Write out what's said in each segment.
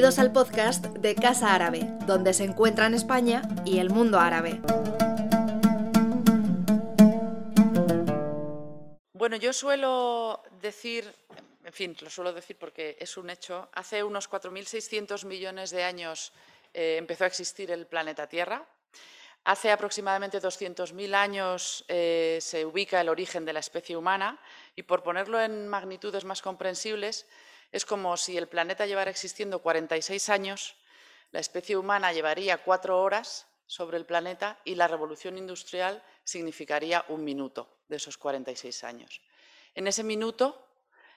Bienvenidos al podcast de Casa Árabe, donde se encuentran España y el mundo árabe. Bueno, yo suelo decir, en fin, lo suelo decir porque es un hecho, hace unos 4.600 millones de años eh, empezó a existir el planeta Tierra. Hace aproximadamente 200.000 años eh, se ubica el origen de la especie humana y por ponerlo en magnitudes más comprensibles, es como si el planeta llevara existiendo 46 años, la especie humana llevaría cuatro horas sobre el planeta y la revolución industrial significaría un minuto de esos 46 años. En ese minuto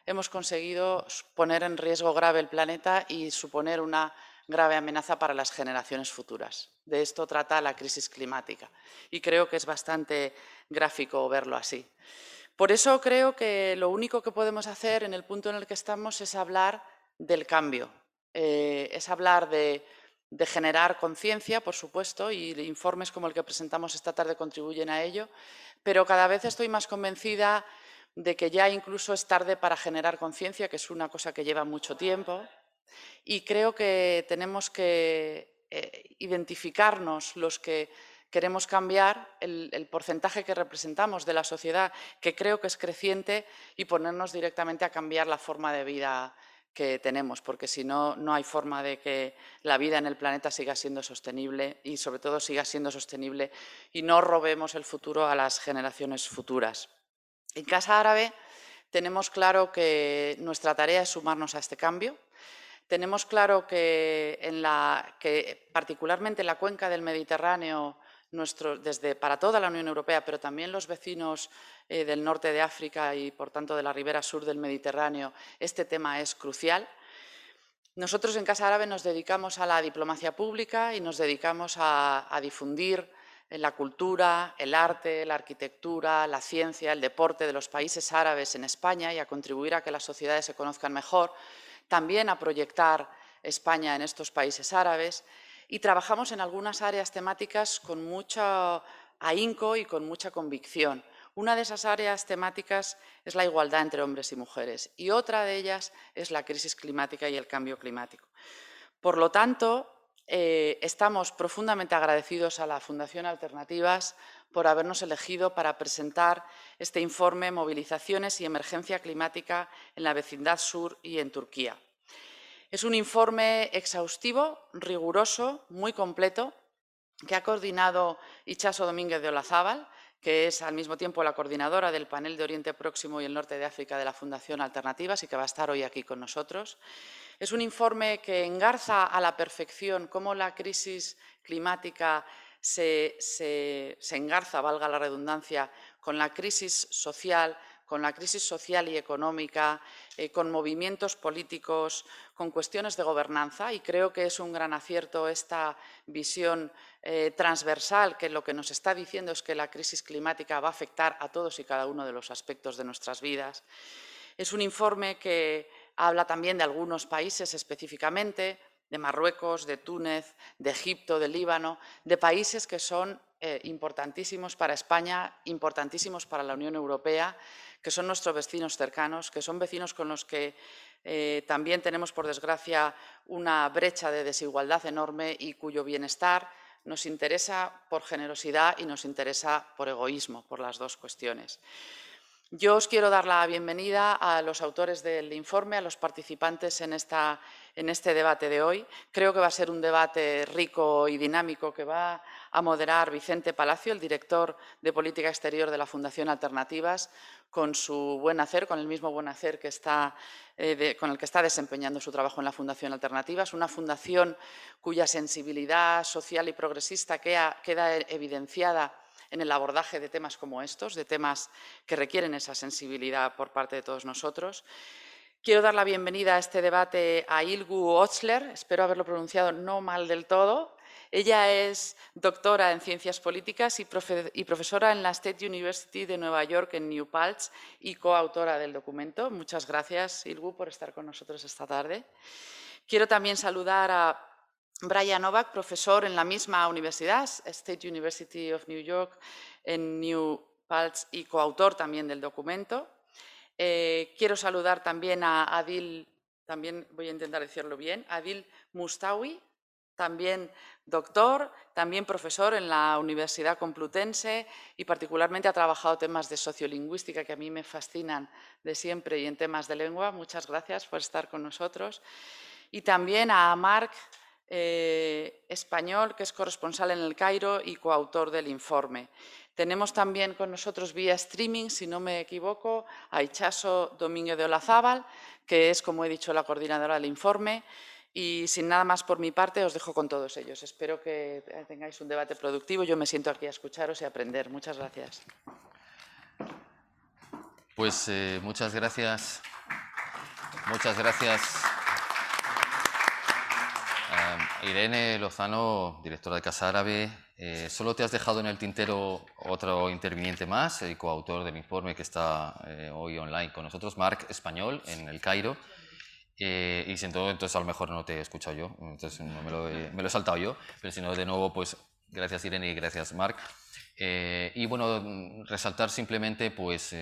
hemos conseguido poner en riesgo grave el planeta y suponer una grave amenaza para las generaciones futuras. De esto trata la crisis climática y creo que es bastante gráfico verlo así. Por eso creo que lo único que podemos hacer en el punto en el que estamos es hablar del cambio, eh, es hablar de, generar conciencia, por supuesto, y informes como el que presentamos esta tarde contribuyen a ello, pero cada vez estoy más convencida de que ya incluso es tarde para generar conciencia, que es una cosa que lleva mucho tiempo, y creo que tenemos que eh, identificarnos los que queremos cambiar el, porcentaje que representamos de la sociedad, que creo que es creciente, y ponernos directamente a cambiar la forma de vida que tenemos, porque si no, no hay forma de que la vida en el planeta siga siendo sostenible y sobre todo siga siendo sostenible y no robemos el futuro a las generaciones futuras. En Casa Árabe tenemos claro que nuestra tarea es sumarnos a este cambio. Tenemos claro que, en la, que particularmente en la cuenca del Mediterráneo desde, para toda la Unión Europea, pero también los vecinos eh, del norte de África y, por tanto, de la ribera sur del Mediterráneo, este tema es crucial. Nosotros en Casa Árabe nos dedicamos a la diplomacia pública y nos dedicamos a, a difundir la cultura, el arte, la arquitectura, la ciencia, el deporte de los países árabes en España y a contribuir a que las sociedades se conozcan mejor, también a proyectar España en estos países árabes y trabajamos en algunas áreas temáticas con mucho ahínco y con mucha convicción. Una de esas áreas temáticas es la igualdad entre hombres y mujeres y otra de ellas es la crisis climática y el cambio climático. Por lo tanto, eh, estamos profundamente agradecidos a la Fundación Alternativas por habernos elegido para presentar este informe Movilizaciones y Emergencia Climática en la vecindad sur y en Turquía. Es un informe exhaustivo, riguroso, muy completo, que ha coordinado Ichaso Domínguez de Olazábal, que es al mismo tiempo la coordinadora del panel de Oriente Próximo y el Norte de África de la Fundación Alternativas y que va a estar hoy aquí con nosotros. Es un informe que engarza a la perfección cómo la crisis climática se, se engarza, valga la redundancia, con la crisis social, con la crisis social y económica, eh, con movimientos políticos, con cuestiones de gobernanza y creo que es un gran acierto esta visión eh, transversal que lo que nos está diciendo es que la crisis climática va a afectar a todos y cada uno de los aspectos de nuestras vidas. Es un informe que habla también de algunos países específicamente, de Marruecos, de Túnez, de Egipto, de Líbano, de países que son eh, importantísimos para España, importantísimos para la Unión Europea, que son nuestros vecinos cercanos, que son vecinos con los que eh, también tenemos, por desgracia, una brecha de desigualdad enorme y cuyo bienestar nos interesa por generosidad y nos interesa por egoísmo, por las dos cuestiones. Yo os quiero dar la bienvenida a los autores del informe, a los participantes en, esta, en este debate de hoy. Creo que va a ser un debate rico y dinámico que va a moderar Vicente Palacio, el director de Política Exterior de la Fundación Alternativas, con su buen hacer, con el mismo buen hacer que está, eh, con el que está desempeñando su trabajo en la Fundación Alternativas, una fundación cuya sensibilidad social y progresista queda, queda evidenciada en el abordaje de temas como estos, de temas que requieren esa sensibilidad por parte de todos nosotros. Quiero dar la bienvenida a este debate a Ilgu Ochler, espero haberlo pronunciado no mal del todo, ella es doctora en Ciencias Políticas y, profesora en la State University de Nueva York en New Paltz y coautora del documento. Muchas gracias, Ilgu, por estar con nosotros esta tarde. Quiero también saludar a Brian Novak, profesor en la misma universidad, State University of New York en New Paltz y coautor también del documento. Eh, quiero saludar también a Adil también voy a intentar decirlo bien, Adil Mustawi, también doctor, también profesor en la Universidad Complutense y particularmente ha trabajado temas de sociolingüística que a mí me fascinan de siempre y en temas de lengua. Muchas gracias por estar con nosotros. Y también a Marc eh, Español, que es corresponsal en el Cairo y coautor del informe. Tenemos también con nosotros vía streaming, si no me equivoco, a Ichaso Domingo de Olazábal, que es, como he dicho, la coordinadora del informe. Y sin nada más por mi parte, os dejo con todos ellos. Espero que tengáis un debate productivo. Yo me siento aquí a escucharos y a aprender. Muchas gracias. Pues eh, muchas gracias. Muchas gracias. Eh, Irene Lozano, directora de Casa Árabe, eh, solo te has dejado en el tintero otro interviniente más, el coautor del informe que está eh, hoy online con nosotros, Marc Español, en el Cairo. Eh, y siento, entonces a lo mejor no te he escuchado yo, entonces me, lo he, saltado yo, pero si no, de nuevo, pues gracias Irene y gracias Marc. y bueno, resaltar simplemente pues,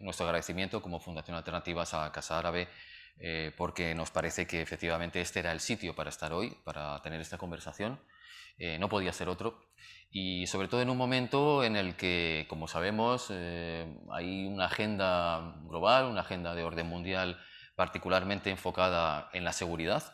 nuestro agradecimiento como Fundación Alternativas a Casa Árabe, porque nos parece que efectivamente este era el sitio para estar hoy, para tener esta conversación. no podía ser otro y sobre todo en un momento en el que, como sabemos, eh, hay una agenda global, una agenda de orden mundial particularmente enfocada en la seguridad.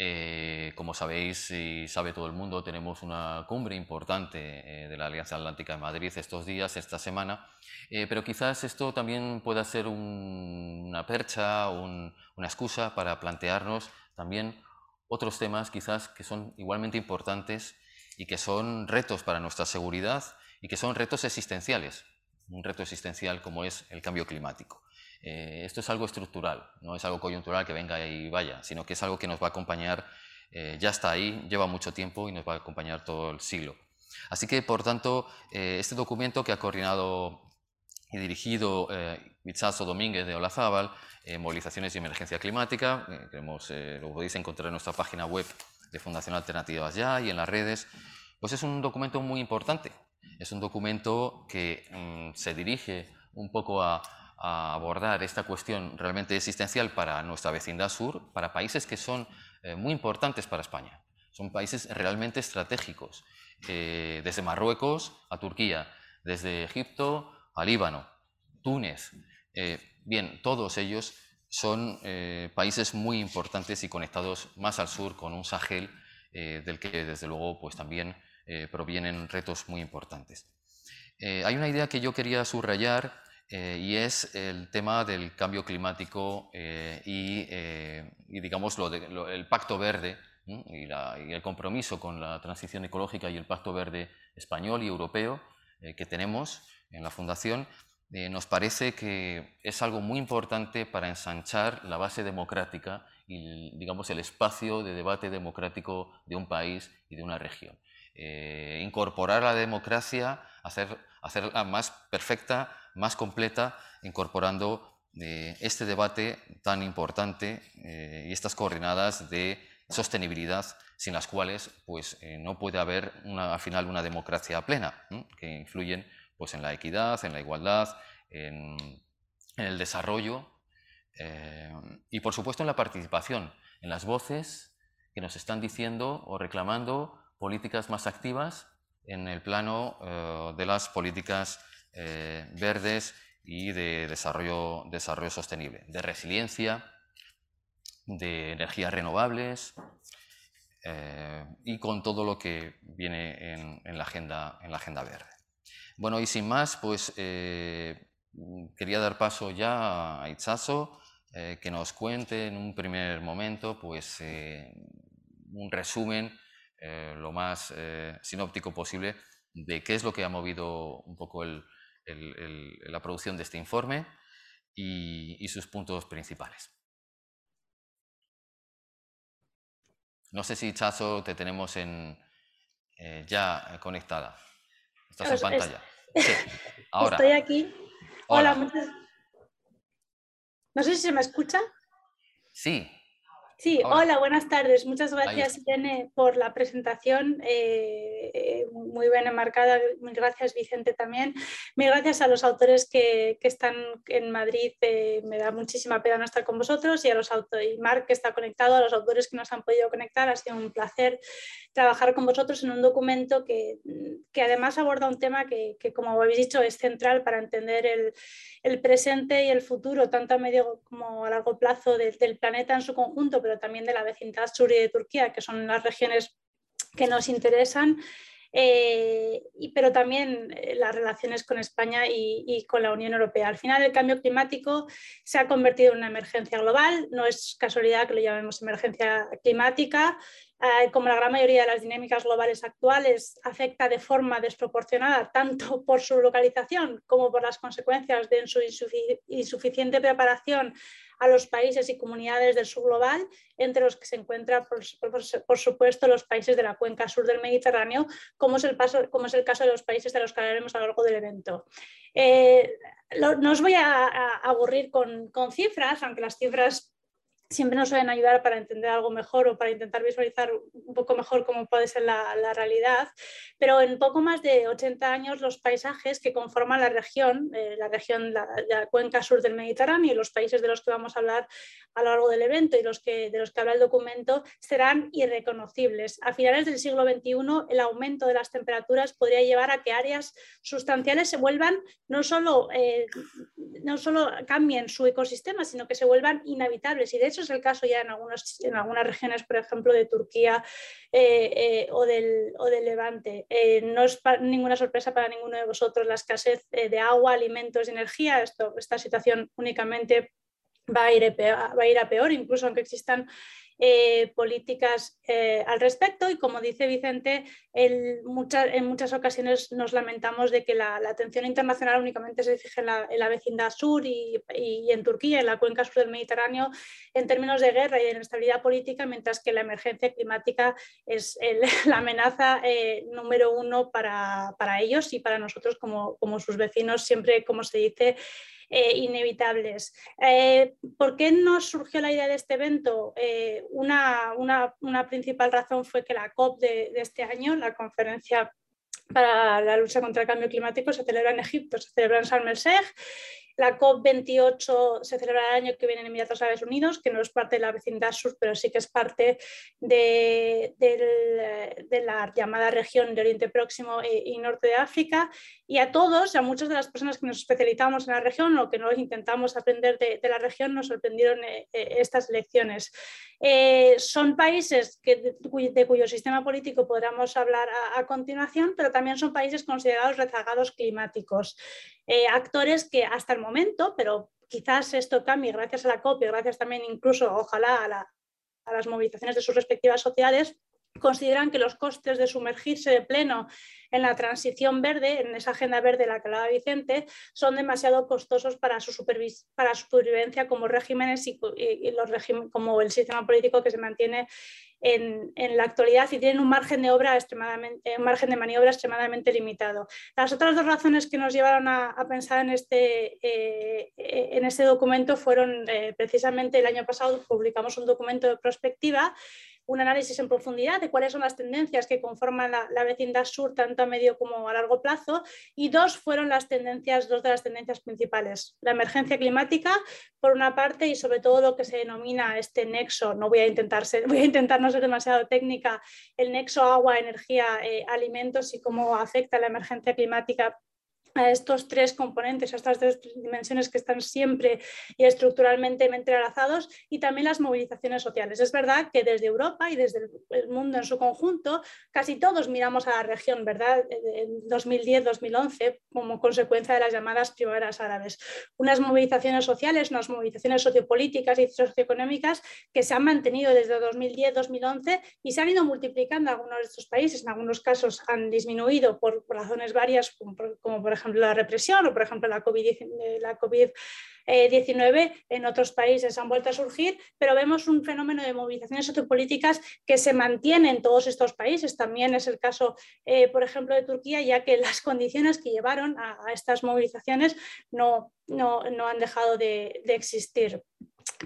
Eh, como sabéis y sabe todo el mundo, tenemos una cumbre importante eh, de la Alianza Atlántica de Madrid estos días, esta semana, pero quizás esto también pueda ser una percha, una excusa para plantearnos también otros temas quizás que son igualmente importantes y que son retos para nuestra seguridad y que son retos existenciales. Un reto existencial como es el cambio climático. Eh, esto es algo estructural, no es algo coyuntural que venga y vaya, sino que es algo que nos va a acompañar, eh, ya está ahí, lleva mucho tiempo y nos va a acompañar todo el siglo. Así que, por tanto, eh, este documento que ha coordinado y dirigido eh, Domínguez de Olazábal, Movilizaciones y Emergencia Climática, lo podéis encontrar en nuestra página web de Fundación Alternativas Ya y en las redes, pues es un documento muy importante. Es un documento que mm, se dirige un poco a, abordar esta cuestión realmente existencial para nuestra vecindad sur, para países que son eh, muy importantes para España. Son países realmente estratégicos, eh, desde Marruecos a Turquía, desde Egipto a Líbano, Túnez. Eh, bien, todos ellos son países muy importantes y conectados más al sur con un Sahel del que desde luego pues también provienen retos muy importantes. hay una idea que yo quería subrayar y es el tema del cambio climático y, digamos el pacto verde y, y, el compromiso con la transición ecológica y el pacto verde español y europeo que tenemos en la Fundación eh, nos parece que es algo muy importante para ensanchar la base democrática y digamos, el espacio de debate democrático de un país y de una región. Eh, incorporar la democracia, hacer, hacerla más perfecta, más completa, incorporando eh, este debate tan importante y estas coordenadas de sostenibilidad sin las cuales pues, no puede haber una, al final una democracia plena, que influyen pues en la equidad, en la igualdad, en, el desarrollo eh, y por supuesto en la participación, en las voces que nos están diciendo o reclamando políticas más activas en el plano eh, de las políticas eh, verdes y de desarrollo, desarrollo sostenible, de resiliencia, de energías renovables y con todo lo que viene en, la, agenda, en la agenda verde. Bueno, y sin más, pues eh, quería dar paso ya a Itzazo, eh, que nos cuente en un primer momento pues, eh, un resumen lo más sinóptico posible de qué es lo que ha movido un poco la producción de este informe y, y sus puntos principales. No sé si, Itzazo, te tenemos en, ya conectada. Estás en pantalla. Ahora. Estoy aquí. Hola. No sé si se me escucha. Sí. Sí, hola, buenas tardes. Muchas gracias, Irene, por la presentación. Eh, muy bien enmarcada. Mil gracias, Vicente, también. Mil gracias a los autores que, están en Madrid. Eh, me da muchísima pena no estar con vosotros y a los autores, y Marc, que está conectado, a los autores que nos han podido conectar. Ha sido un placer trabajar con vosotros en un documento que, además aborda un tema que, como habéis dicho, es central para entender el, el, presente y el futuro, tanto a medio como a largo plazo del planeta en su conjunto pero también de la vecindad sur y de Turquía, que son las regiones que nos interesan. Eh, pero también eh, las relaciones con España y, con la Unión Europea. Al final, el cambio climático se ha convertido en una emergencia global, no es casualidad que lo llamemos emergencia climática. Eh, como la gran mayoría de las dinámicas globales actuales, afecta de forma desproporcionada tanto por su localización como por las consecuencias de su insuficiente preparación a los países y comunidades del sur global, entre los que se encuentran, por, supuesto, los países de la cuenca sur del Mediterráneo, como es el, caso de los países de los que hablaremos a lo largo del evento. Eh, no os voy a, aburrir con cifras, aunque las cifras siempre nos suelen ayudar para entender algo mejor o para intentar visualizar un poco mejor cómo puede ser la, realidad, pero en poco más de 80 años los paisajes que conforman la región, eh, la región, la, la, cuenca sur del Mediterráneo y los países de los que vamos a hablar a lo largo del evento y los que, de los que habla el documento serán irreconocibles. A finales del siglo XXI el aumento de las temperaturas podría llevar a que áreas sustanciales se vuelvan no solo, eh, no solo cambien su ecosistema, sino que se vuelvan inhabitables y de es el caso ya en, en algunas regiones, por ejemplo, de Turquía eh, eh, o, del, o, del, Levante. Eh, no es ninguna sorpresa para ninguno de vosotros la escasez de agua, alimentos y energía. Esto, esta situación únicamente va a, ir va a ir a peor, incluso aunque existan eh, políticas eh, al respecto. Y como dice Vicente, en muchas ocasiones nos lamentamos de que la, atención internacional únicamente se fije en la, vecindad sur y, en Turquía, en la cuenca sur del Mediterráneo, en términos de guerra y de inestabilidad política, mientras que la emergencia climática es la amenaza eh, número uno para, ellos y para nosotros como, como sus vecinos, siempre, como se dice, eh, inevitables. Eh, ¿Por qué nos surgió la idea de este evento? Eh, una, principal razón fue que la COP de, de este año, la conferencia para la lucha contra el cambio climático se celebra en Egipto, se celebra en Sharm el Sheikh la COP28 se celebra el año que viene en Emiratos Árabes Unidos, que no es parte de la vecindad sur, pero sí que es parte de, la llamada región de Oriente Próximo y, Norte de África. Y a todos, a muchas de las personas que nos especializamos en la región o que nos intentamos aprender de, la región, nos sorprendieron eh, eh, estas elecciones. Eh, son países que, de, cuyo sistema político podríamos hablar a, continuación, pero también son países considerados rezagados climáticos. actores que hasta el momento, pero quizás esto cambie gracias a la COP y gracias también incluso, ojalá, a, las movilizaciones de sus respectivas sociedades, consideran que los costes de sumergirse de pleno en la transición verde, en esa agenda verde de la que hablaba Vicente, son demasiado costosos para su, supervivencia como regímenes y, los como el sistema político que se mantiene en, la actualidad y tienen un margen de obra extremadamente, un margen de maniobra extremadamente limitado. Las otras dos razones que nos llevaron a, pensar en este, eh, en este documento fueron eh, precisamente el año pasado publicamos un documento de prospectiva un análisis en profundidad de cuáles son las tendencias que conforman la, vecindad sur tanto a medio como a largo plazo. Y dos fueron las tendencias, dos de las tendencias principales, la emergencia climática por una parte y sobre todo lo que se denomina este nexo, no voy a intentar, voy a intentar no ser demasiado técnica, el nexo agua, energía, eh, alimentos y cómo afecta la emergencia climática a estos tres componentes, a estas tres dimensiones que están siempre y estructuralmente entrelazados y también las movilizaciones sociales. Es verdad que desde Europa y desde el mundo en su conjunto, casi todos miramos a la región, ¿verdad? En 2010-2011 como consecuencia de las llamadas primaveras árabes. Unas movilizaciones sociales, unas movilizaciones sociopolíticas y socioeconómicas que se han mantenido desde 2010-2011 y se han ido multiplicando en algunos de estos países. En algunos casos han disminuido por, razones varias, como por ejemplo la represión o por ejemplo la COVID-19 la COVID en otros países han vuelto a surgir, pero vemos un fenómeno de movilizaciones sociopolíticas que se mantiene en todos estos países. También es el caso, eh, por ejemplo, de Turquía, ya que las condiciones que llevaron a, estas movilizaciones no, no, han dejado de, existir.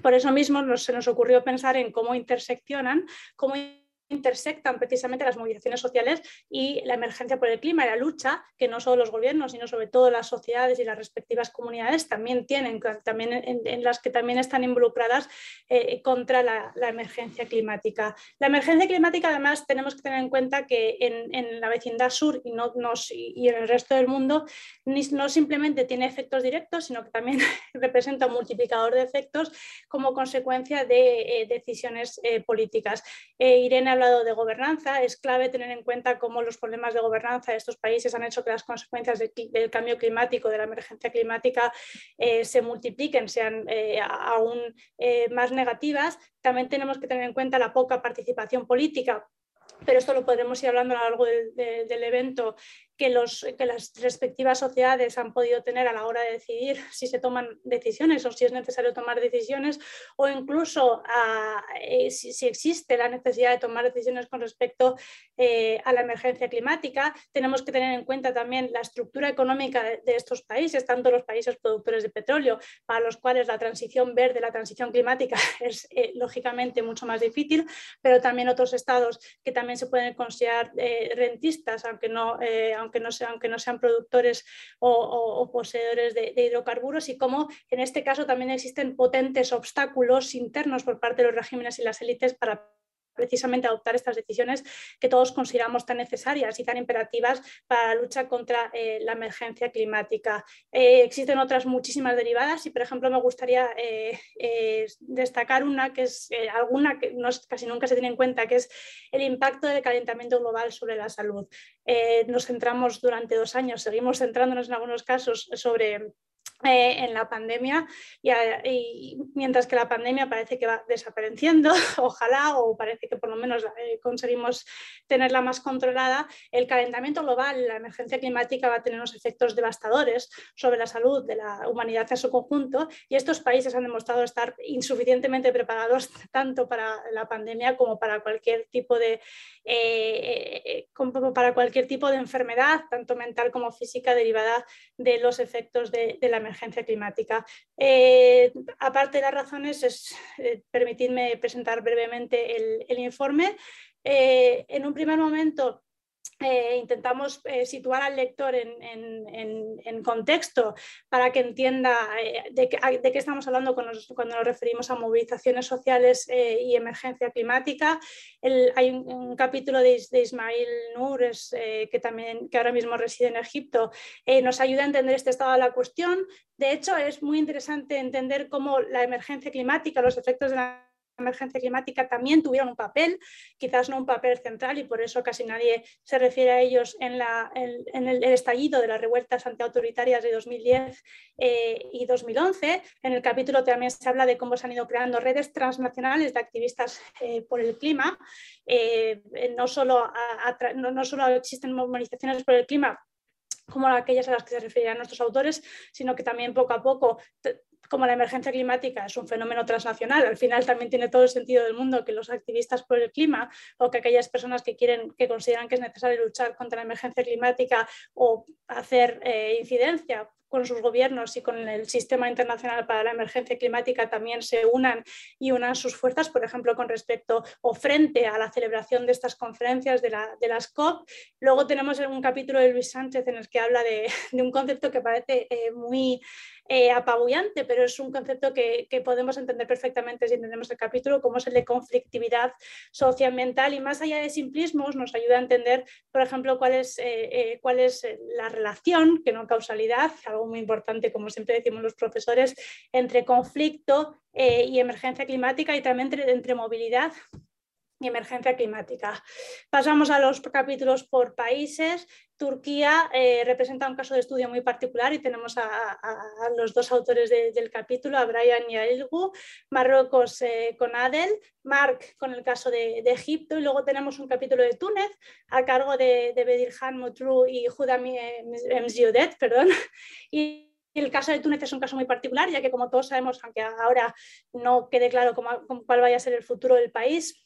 Por eso mismo se nos ocurrió pensar en cómo interseccionan, cómo intersectan precisamente las movilizaciones sociales y la emergencia por el clima y la lucha que no solo los gobiernos, sino sobre todo las sociedades y las respectivas comunidades también tienen, también en, las que también están involucradas eh, contra la, emergencia climática. La emergencia climática, además, tenemos que tener en cuenta que en, la vecindad sur y, no, y en el resto del mundo no simplemente tiene efectos directos, sino que también representa un multiplicador de efectos como consecuencia de eh, decisiones eh, políticas. Irene de gobernanza, es clave tener en cuenta cómo los problemas de gobernanza de estos países han hecho que las consecuencias del cambio climático, de la emergencia climática, eh, se multipliquen, sean eh, aún eh, más negativas. También tenemos que tener en cuenta la poca participación política pero esto lo podremos ir hablando a lo largo del, evento, que, los, que, las respectivas sociedades han podido tener a la hora de decidir si se toman decisiones o si es necesario tomar decisiones, o incluso a, eh, si, existe la necesidad de tomar decisiones con respecto eh, a la emergencia climática. Tenemos que tener en cuenta también la estructura económica de, estos países, tanto los países productores de petróleo, para los cuales la transición verde, la transición climática es eh, lógicamente mucho más difícil, pero también otros estados que también se pueden considerar rentistas, aunque no aunque no, sean, aunque no sean productores o, poseedores de, hidrocarburos, y cómo en este caso también existen potentes obstáculos internos por parte de los regímenes y las élites para precisamente adoptar estas decisiones que todos consideramos tan necesarias y tan imperativas para la lucha contra eh, la emergencia climática. Eh, existen otras muchísimas derivadas y, por ejemplo, me gustaría eh, destacar una que es alguna que casi nunca se tiene en cuenta, que es el impacto del calentamiento global sobre la salud. nos centramos durante dos años, seguimos centrándonos en algunos casos sobre eh, en la pandemia y, mientras que la pandemia parece que va desapareciendo, ojalá, o parece que por lo menos eh, conseguimos tenerla más controlada, el calentamiento global, la emergencia climática va a tener unos efectos devastadores sobre la salud de la humanidad en su conjunto y estos países han demostrado estar insuficientemente preparados tanto para la pandemia como para cualquier tipo de, eh, como para cualquier tipo de enfermedad, tanto mental como física, derivada de los efectos de, de la emergencia emergencia climática. Eh, aparte de las razones, es, eh, permitidme presentar brevemente el, informe. Eh, en un primer momento, eh, intentamos eh, situar al lector en, contexto para que entienda eh, de, qué, estamos hablando cuando nos, referimos a movilizaciones sociales y emergencia climática. hay un, capítulo de, Ismail Nur, que, también, que ahora mismo reside en Egipto, nos ayuda a entender este estado de la cuestión. De hecho, es muy interesante entender cómo la emergencia climática, los efectos de la emergencia climática también tuvieron un papel, quizás no un papel central y por eso casi nadie se refiere a ellos en, la, en, el, estallido de las revueltas antiautoritarias de 2010 eh, y 2011. En el capítulo también se habla de cómo se han ido creando redes transnacionales de activistas eh, por el clima. Eh, no, solo no solo existen movilizaciones por el clima como aquellas a las que se referían nuestros autores, sino que también poco a poco como la emergencia climática es un fenómeno transnacional, al final también tiene todo el sentido del mundo que los activistas por el clima o que aquellas personas que quieren, que consideran que es necesario luchar contra la emergencia climática o hacer eh, incidencia con sus gobiernos y con el sistema internacional para la emergencia climática también se unan y unan sus fuerzas, por ejemplo, con respecto o frente a la celebración de estas conferencias de, las COP. Luego tenemos un capítulo de Luis Sánchez en el que habla de, un concepto que parece eh, muy eh, apabullante, pero es un concepto que, podemos entender perfectamente si entendemos el capítulo, como es el de conflictividad socioambiental y más allá de simplismos nos ayuda a entender, por ejemplo, cuál es, eh, eh, cuál es la relación, que no causalidad, algo muy importante, como siempre decimos los profesores, entre conflicto y emergencia climática y también entre movilidad y emergencia climática. Pasamos a los capítulos por países. Turquía eh, representa un caso de estudio muy particular y tenemos a, los dos autores del capítulo, a Brian y a Ilgu, Marruecos eh, con Adel, Mark con el caso de, Egipto y luego tenemos un capítulo de Túnez a cargo de, de Bedirhan Motrou y Judami Mziudet, perdón. Y, el caso de Túnez es un caso muy particular, ya que como todos sabemos, aunque ahora no quede claro cuál vaya a ser el futuro del país,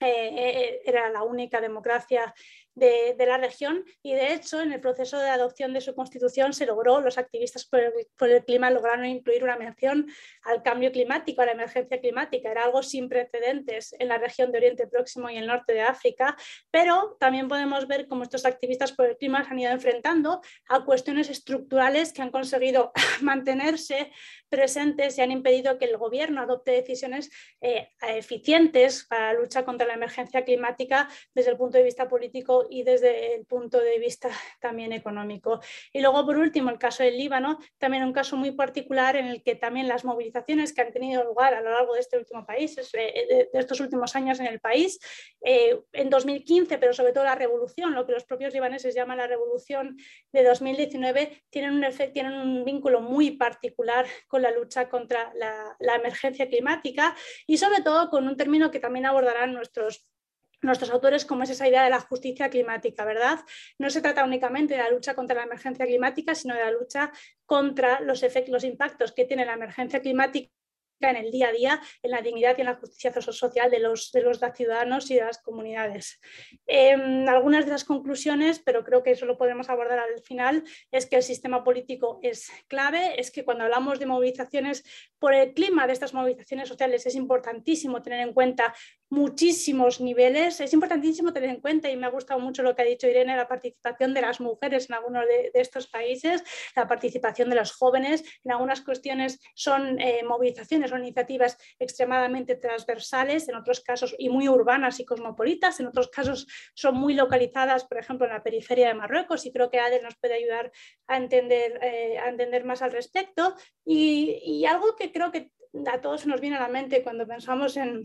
eh, eh, era la única democracia de, la región y de hecho en el proceso de adopción de su constitución se logró, los activistas por el, clima lograron incluir una mención al cambio climático, a la emergencia climática, era algo sin precedentes en la región de Oriente Próximo y el norte de África, pero también podemos ver cómo estos activistas por el clima se han ido enfrentando a cuestiones estructurales que han conseguido mantenerse presentes y han impedido que el gobierno adopte decisiones eh, eficientes para la lucha contra la emergencia climática desde el punto de vista político y desde el punto de vista también económico. Y luego, por último, el caso del Líbano, también un caso muy particular en el que también las movilizaciones que han tenido lugar a lo largo de este último país, eh, de estos últimos años en el país, eh, en 2015, pero sobre todo la revolución, lo que los propios libaneses llaman la revolución de 2019, tienen un, efecto, tienen un vínculo muy particular con la lucha contra la, la emergencia climática y sobre todo con un término que también abordarán nuestros nuestros autores como es esa idea de la justicia climática, ¿verdad? No se trata únicamente de la lucha contra la emergencia climática, sino de la lucha contra los, efectos, los impactos que tiene la emergencia climática en el día a día, en la dignidad y en la justicia social de los, de los ciudadanos y de las comunidades. Em, algunas de las conclusiones, pero creo que eso lo podemos abordar al final, es que el sistema político es clave, es que cuando hablamos de movilizaciones por el clima de estas movilizaciones sociales es importantísimo tener en cuenta muchísimos niveles. Es importantísimo tener en cuenta, y me ha gustado mucho lo que ha dicho Irene, la participación de las mujeres en algunos de, estos países, la participación de los jóvenes. En algunas cuestiones son eh, movilizaciones o iniciativas extremadamente transversales, en otros casos y muy urbanas y cosmopolitas, en otros casos son muy localizadas, por ejemplo, en la periferia de Marruecos, y creo que Adel nos puede ayudar a entender, eh, a entender más al respecto. Y, y algo que creo que a todos nos viene a la mente cuando pensamos en,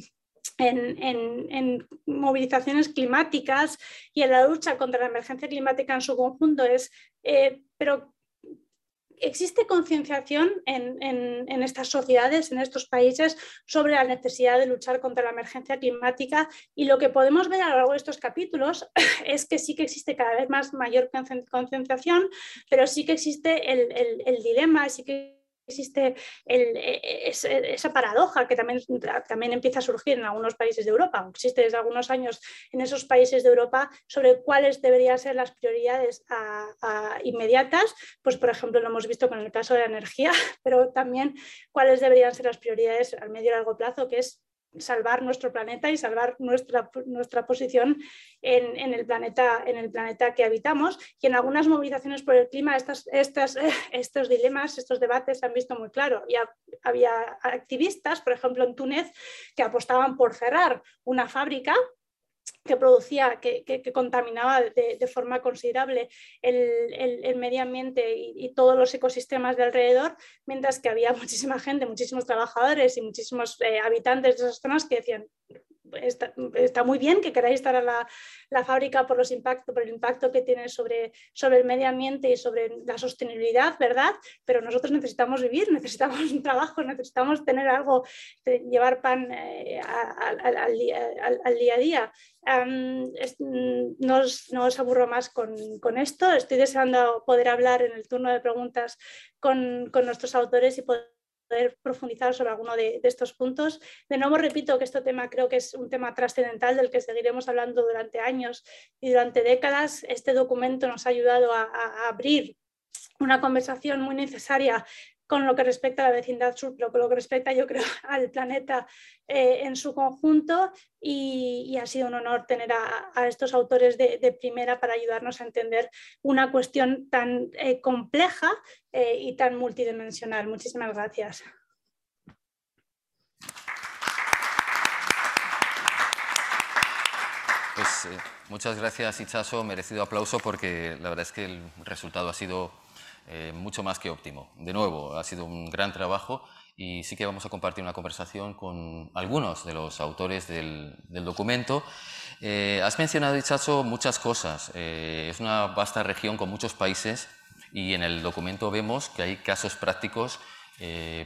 en, movilizaciones climáticas y en la lucha contra la emergencia climática en su conjunto es, eh, pero existe concienciación en, estas sociedades, en estos países, sobre la necesidad de luchar contra la emergencia climática y lo que podemos ver a lo largo de estos capítulos es que sí que existe cada vez más mayor concienciación, pero sí que existe el, el, el dilema, sí que existe e, esa paradoja que también, también empieza a surgir en algunos países de Europa, existe desde algunos años en esos países de Europa sobre cuáles deberían ser las prioridades inmediatas, pues por ejemplo lo hemos visto con el caso de la energía, pero también cuáles deberían ser las prioridades al medio y largo plazo, que es salvar nuestro planeta y salvar nuestra, nuestra posición en, el planeta, en el planeta que habitamos. Y en algunas movilizaciones por el clima estos dilemas, estos debates se han visto muy claro. Y había activistas, por ejemplo en Túnez, que apostaban por cerrar una fábrica que producía, que, contaminaba de, forma considerable el, medio ambiente y, todos los ecosistemas de alrededor, mientras que había muchísima gente, muchísimos trabajadores y muchísimos eh, habitantes de esas zonas que decían, está, muy bien que queráis estar a la, fábrica por, los impactos, por el impacto que tiene sobre, sobre el medio ambiente y sobre la sostenibilidad, ¿verdad? Pero nosotros necesitamos vivir, necesitamos un trabajo, necesitamos tener algo, llevar pan eh, al, día, a día. no, os, aburro más con, esto. Estoy deseando poder hablar en el turno de preguntas con, con nuestros autores y poder poder profundizar sobre alguno de, estos puntos. De nuevo repito que este tema creo que es un tema trascendental del que seguiremos hablando durante años y durante décadas. Este documento nos ha ayudado a abrir una conversación muy necesaria con lo que respecta a la vecindad sur, pero con lo que respecta, yo creo, al planeta eh, en su conjunto. Y, ha sido un honor tener a, estos autores de, primera para ayudarnos a entender una cuestión tan eh, compleja eh, y tan multidimensional. Muchísimas gracias. Pues muchas gracias, Ichazo. Merecido aplauso porque la verdad es que el resultado ha sido eh, mucho más que óptimo. De nuevo, ha sido un gran trabajo y sí que vamos a compartir una conversación con algunos de los autores del, documento. Eh, has mencionado, Ichazo, muchas cosas. Eh, es una vasta región con muchos países y en el documento vemos que hay casos prácticos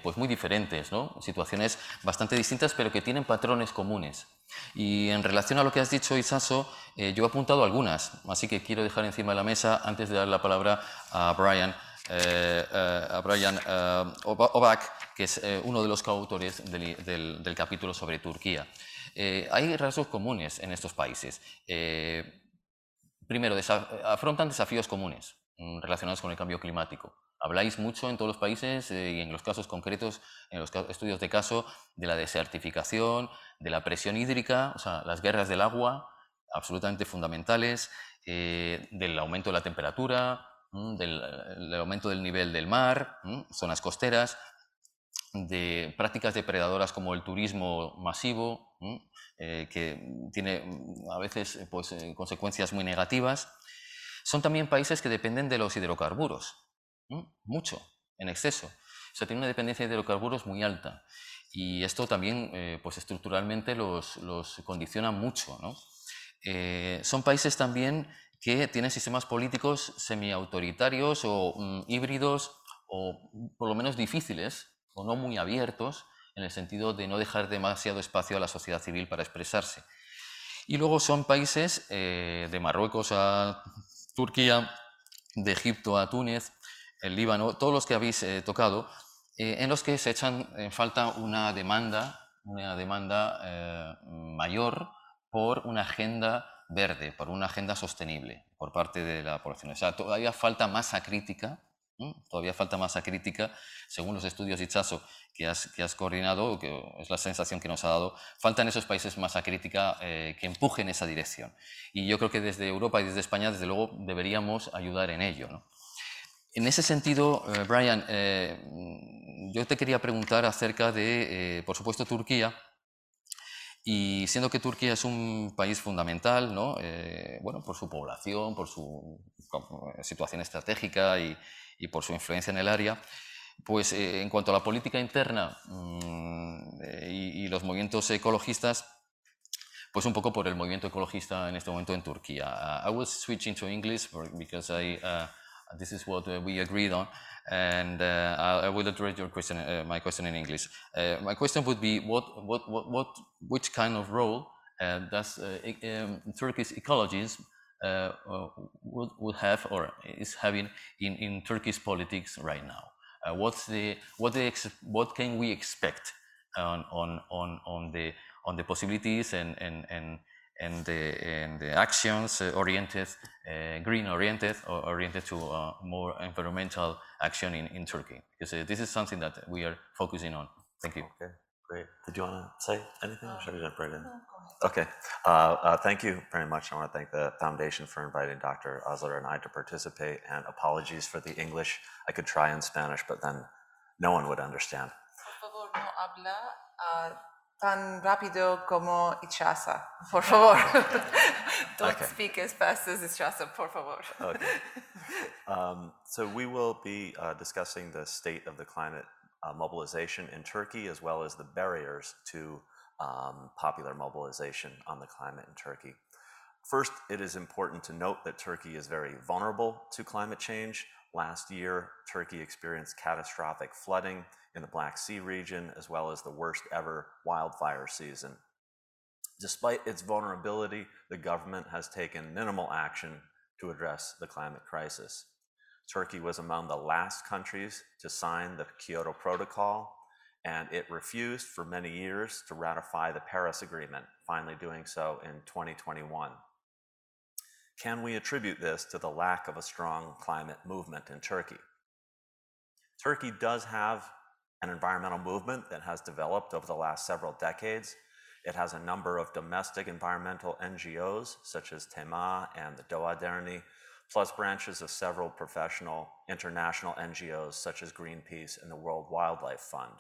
pues muy diferentes, ¿no? situaciones bastante distintas pero que tienen patrones comunes. Y en relación a lo que has dicho, Isaso, yo he apuntado algunas, así que quiero dejar encima de la mesa, antes de dar la palabra a Brian, eh, eh, a Brian eh, Obak, que es uno de los coautores del, capítulo sobre Turquía. hay rasgos comunes en estos países. primero, afrontan desafíos comunes mm, relacionados con el cambio climático. Habláis mucho en todos los países eh, y en los casos concretos, en los estudios de caso, de la desertificación, de la presión hídrica, o sea, las guerras del agua, absolutamente fundamentales, eh, del aumento de la temperatura, mm, del, aumento del nivel del mar, mm, zonas costeras, de prácticas depredadoras como el turismo masivo, eh, que tiene a veces pues, consecuencias muy negativas. Son también países que dependen de los hidrocarburos mucho, en exceso. O sea, tiene una dependencia de hidrocarburos muy alta. Y esto también, eh, pues estructuralmente, los, condiciona mucho. Eh, son países también que tienen sistemas políticos semiautoritarios o mm, híbridos o por lo menos difíciles o no muy abiertos en el sentido de no dejar demasiado espacio a la sociedad civil para expresarse. Y luego son países eh, de Marruecos a Turquía, de Egipto a Túnez, el Líbano, todos los que habéis eh, tocado, eh, en los que se echan en falta una demanda, una demanda eh, mayor por una agenda verde, por una agenda sostenible por parte de la población. O sea, todavía falta masa crítica, todavía falta masa crítica, según los estudios Ichazo que has, que has coordinado, que es la sensación que nos ha dado, faltan esos países masa crítica que empujen esa dirección. Y yo creo que desde Europa y desde España, desde luego, deberíamos ayudar en ello. ¿no? En ese sentido, eh, Brian, eh, yo te quería preguntar acerca de, eh, por supuesto, Turquía. Y siendo que Turquía es un país fundamental, ¿no? bueno, por su población, por su situación estratégica y, por su influencia en el área, pues en cuanto a la política interna mm, y, los movimientos ecologistas, pues un poco por el movimiento ecologista en este momento en Turquía. I was switching to English because I uh, This is what uh, we agreed on. And uh, I, will address your question, uh, my question in English. my question would be, what, what, what, what which kind of role does um, Turkish ecologists would, would have or is having in, in Turkish politics right now? What's the what the what can we expect on on on on the on the possibilities and and and and the, and the actions uh, oriented, uh, green oriented, or oriented to uh, more environmental action in, in Turkey. Because this is something that we are focusing on. Thank you. Okay, great. Did you want to say anything or should I jump right in? Okay, uh, uh, thank you very much. I want to thank the Foundation for inviting Dr. Osler and I to participate, and apologies for the English. I could try in Spanish, but then no one would understand. Por favor, no habla uh, tan rápido como Ichaza, por favor. Don't okay. speak as fast as Ichaza, por favor. okay. Um, so we will be uh, discussing the state of the climate uh, mobilization in Turkey, as well as the barriers to um, popular mobilization on the climate in Turkey. First, it is important to note that Turkey is very vulnerable to climate change. Last year, Turkey experienced catastrophic flooding in the Black Sea region, as well as the worst ever wildfire season. Despite its vulnerability, the government has taken minimal action to address the climate crisis. Turkey was among the last countries to sign the Kyoto Protocol, and it refused for many years to ratify the Paris Agreement, finally doing so in 2021. Can we attribute this to the lack of a strong climate movement in Turkey? Turkey does have an environmental movement that has developed over the last several decades. It has a number of domestic environmental NGOs, such as TEMA and the Doha Derni, plus branches of several professional international NGOs, such as Greenpeace and the World Wildlife Fund.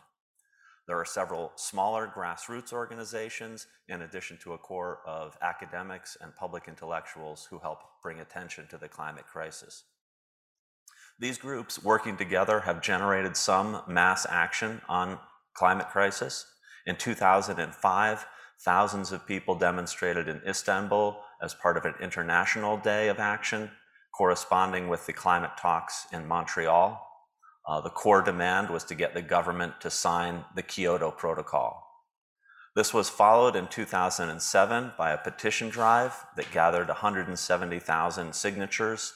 There are several smaller grassroots organizations, in addition to a core of academics and public intellectuals who help bring attention to the climate crisis. These groups working together have generated some mass action on climate crisis. In 2005, thousands of people demonstrated in Istanbul as part of an international day of action, corresponding with the climate talks in Montreal. Uh, the core demand was to get the government to sign the Kyoto Protocol. This was followed in 2007 by a petition drive that gathered 170,000 signatures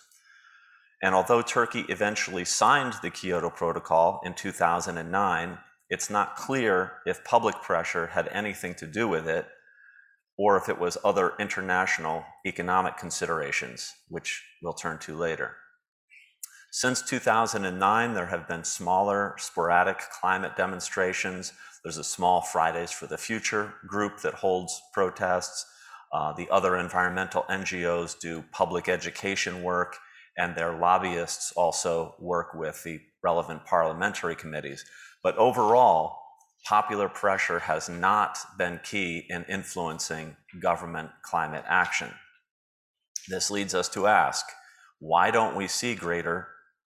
and although Turkey eventually signed the Kyoto Protocol in 2009, it's not clear if public pressure had anything to do with it, or if it was other international economic considerations, which we'll turn to later. Since 2009, there have been smaller, sporadic climate demonstrations. There's a small Fridays for the Future group that holds protests. Uh, the other environmental NGOs do public education work, and their lobbyists also work with the relevant parliamentary committees. But overall, popular pressure has not been key in influencing government climate action. This leads us to ask why don't we see greater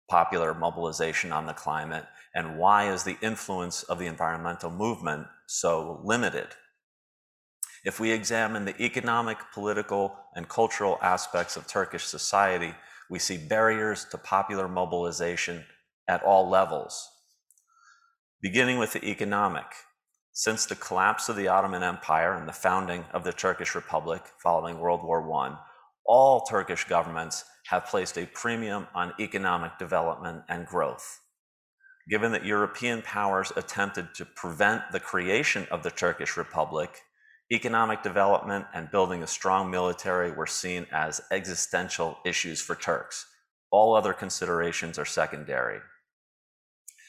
popular mobilization on the climate, and why is the influence of the environmental movement so limited? If we examine the economic, political, and cultural aspects of Turkish society, we see barriers to popular mobilization at all levels. Beginning with the economic, since the collapse of the Ottoman Empire and the founding of the Turkish Republic following World War I, all Turkish governments have placed a premium on economic development and growth. Given that European powers attempted to prevent the creation of the Turkish Republic, economic development and building a strong military were seen as existential issues for Turks. All other considerations are secondary.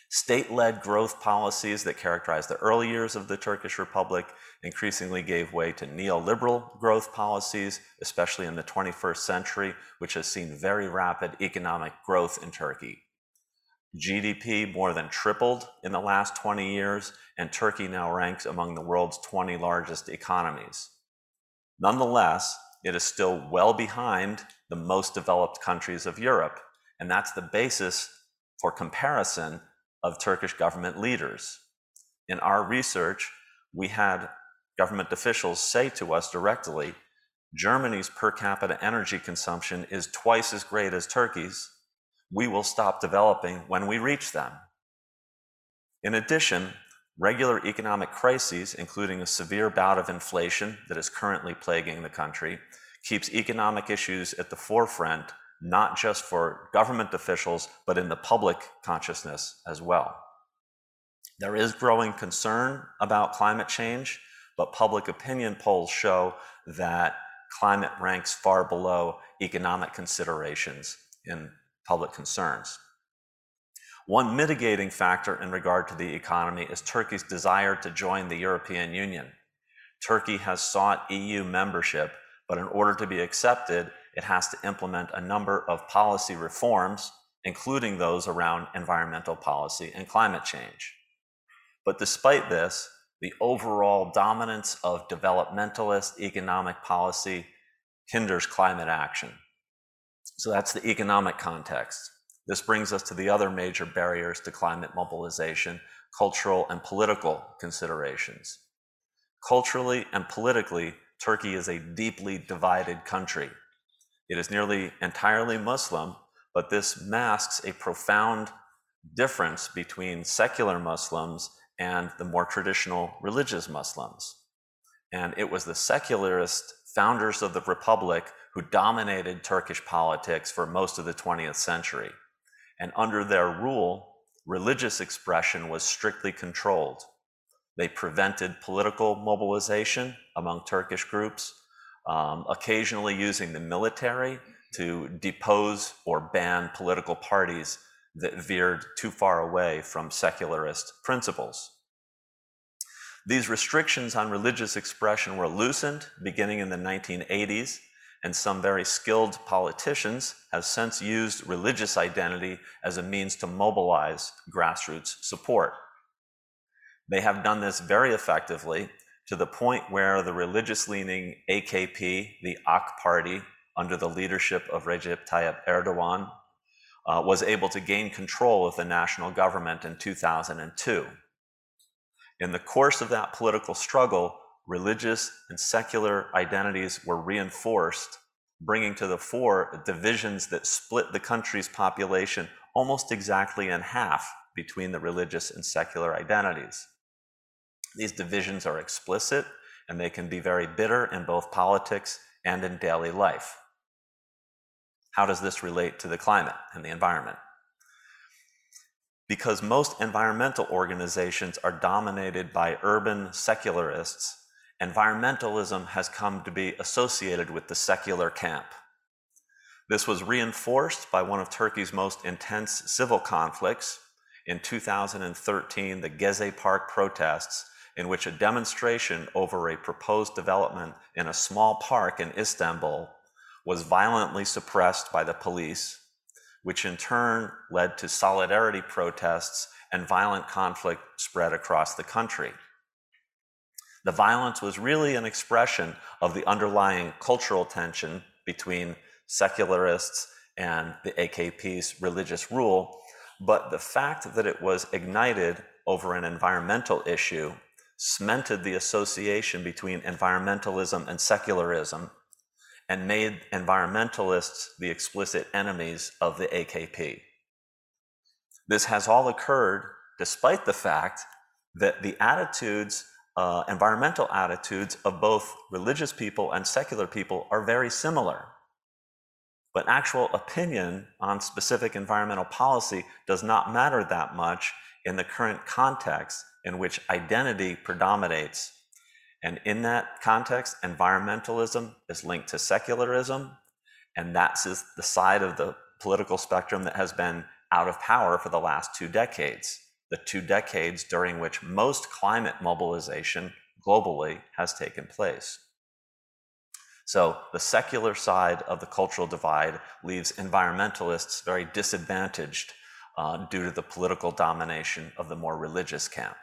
State led growth policies that characterized the early years of the Turkish Republic increasingly gave way to neoliberal growth policies, especially in the 21st century, which has seen very rapid economic growth in Turkey. GDP more than tripled in the last 20 years, and Turkey now ranks among the world's 20 largest economies. Nonetheless, it is still well behind the most developed countries of Europe, and that's the basis for comparison of Turkish government leaders. In our research, we had government officials say to us directly Germany's per capita energy consumption is twice as great as Turkey's, we will stop developing when we reach them. In addition, regular economic crises, including a severe bout of inflation that is currently plaguing the country, keeps economic issues at the forefront, not just for government officials, but in the public consciousness as well. There is growing concern about climate change, but public opinion polls show that climate ranks far below economic considerations in public concerns. One mitigating factor in regard to the economy is Turkey's desire to join the European Union. Turkey has sought EU membership, but in order to be accepted, it has to implement a number of policy reforms, including those around environmental policy and climate change. But despite this, the overall dominance of developmentalist economic policy hinders climate action. So that's the economic context. This brings us to the other major barriers to climate mobilization cultural and political considerations. Culturally and politically, Turkey is a deeply divided country. It is nearly entirely Muslim, but this masks a profound difference between secular Muslims and the more traditional religious Muslims. And it was the secularist founders of the Republic who dominated Turkish politics for most of the 20th century. And under their rule, religious expression was strictly controlled. They prevented political mobilization among Turkish groups, um, occasionally using the military to depose or ban political parties that veered too far away from secularist principles. These restrictions on religious expression were loosened beginning in the 1980s and some very skilled politicians have since used religious identity as a means to mobilize grassroots support. They have done this very effectively to the point where the religious leaning AKP, the AK party, under the leadership of Recep Tayyip Erdogan, uh, was able to gain control of the national government in 2002. In the course of that political struggle, religious and secular identities were reinforced, bringing to the fore divisions that split the country's population almost exactly in half between the religious and secular identities. These divisions are explicit and they can be very bitter in both politics and in daily life. How does this relate to the climate and the environment? Because most environmental organizations are dominated by urban secularists, environmentalism has come to be associated with the secular camp. This was reinforced by one of Turkey's most intense civil conflicts in 2013, the Gezi Park protests, in which a demonstration over a proposed development in a small park in Istanbul was violently suppressed by the police, which in turn led to solidarity protests and violent conflict spread across the country. The violence was really an expression of the underlying cultural tension between secularists and the AKP's religious rule, but the fact that it was ignited over an environmental issue cemented the association between environmentalism and secularism and made environmentalists the explicit enemies of the AKP. This has all occurred despite the fact that the attitudes, uh, environmental attitudes of both religious people and secular people are very similar. But actual opinion on specific environmental policy does not matter that much in the current context in which identity predominates. And in that context, environmentalism is linked to secularism, and that's the side of the political spectrum that has been out of power for the last two decades, the two decades during which most climate mobilization globally has taken place. So the secular side of the cultural divide leaves environmentalists very disadvantaged uh, due to the political domination of the more religious camp.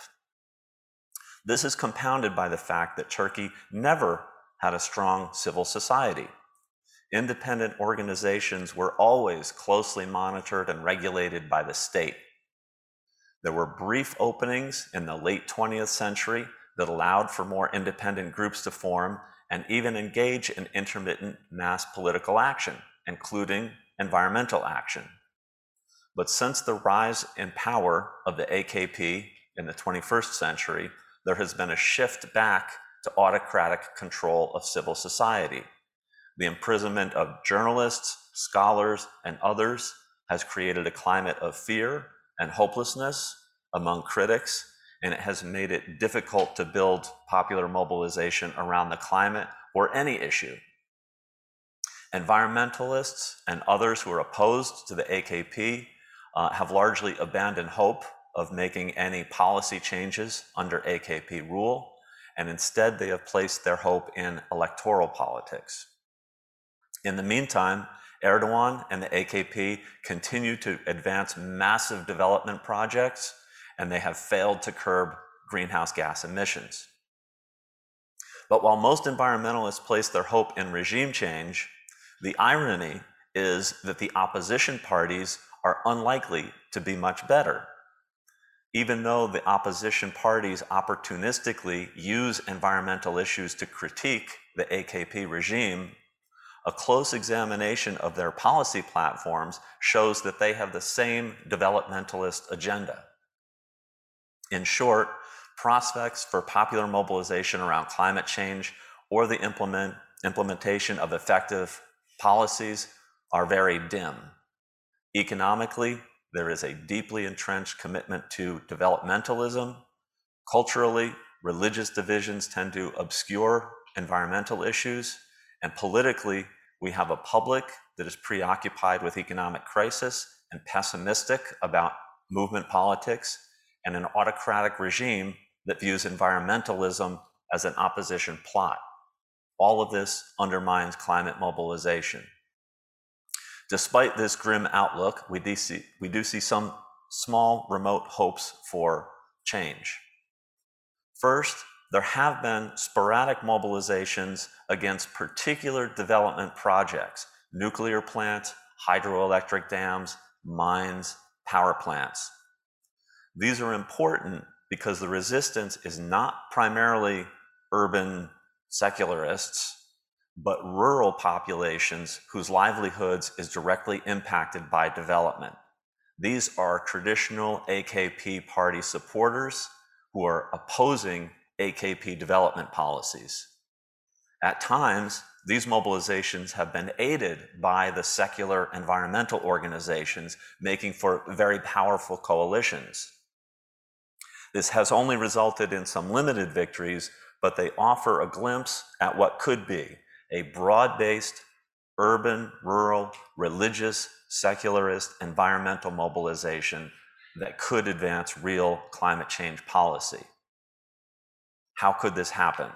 This is compounded by the fact that Turkey never had a strong civil society. Independent organizations were always closely monitored and regulated by the state. There were brief openings in the late 20th century that allowed for more independent groups to form and even engage in intermittent mass political action, including environmental action. But since the rise in power of the AKP in the 21st century, there has been a shift back to autocratic control of civil society. The imprisonment of journalists, scholars, and others has created a climate of fear and hopelessness among critics and it has made it difficult to build popular mobilization around the climate or any issue. Environmentalists and others who are opposed to the AKP uh, have largely abandoned hope of making any policy changes under AKP rule, and instead they have placed their hope in electoral politics. In the meantime, Erdogan and the AKP continue to advance massive development projects and they have failed to curb greenhouse gas emissions. But while most environmentalists place their hope in regime change, the irony is that the opposition parties are unlikely to be much better. Even though the opposition parties opportunistically use environmental issues to critique the AKP regime, a close examination of their policy platforms shows that they have the same developmentalist agenda. In short, prospects for popular mobilization around climate change or the implement, implementation of effective policies are very dim. Economically, there is a deeply entrenched commitment to developmentalism. Culturally, religious divisions tend to obscure environmental issues. And politically, we have a public that is preoccupied with economic crisis and pessimistic about movement politics and an autocratic regime that views environmentalism as an opposition plot. All of this undermines climate mobilization. Despite this grim outlook, we do see, we do see some small remote hopes for change. First, there have been sporadic mobilizations against particular development projects, nuclear plants, hydroelectric dams, mines, power plants. These are important because the resistance is not primarily urban secularists, but rural populations whose livelihoods is directly impacted by development. These are traditional AKP party supporters who are opposing AKP development policies. At times, these mobilizations have been aided by the secular environmental organizations, making for very powerful coalitions. This has only resulted in some limited victories, but they offer a glimpse at what could be a broad-based, urban, rural, religious, secularist, environmental mobilization that could advance real climate change policy. How could this happen?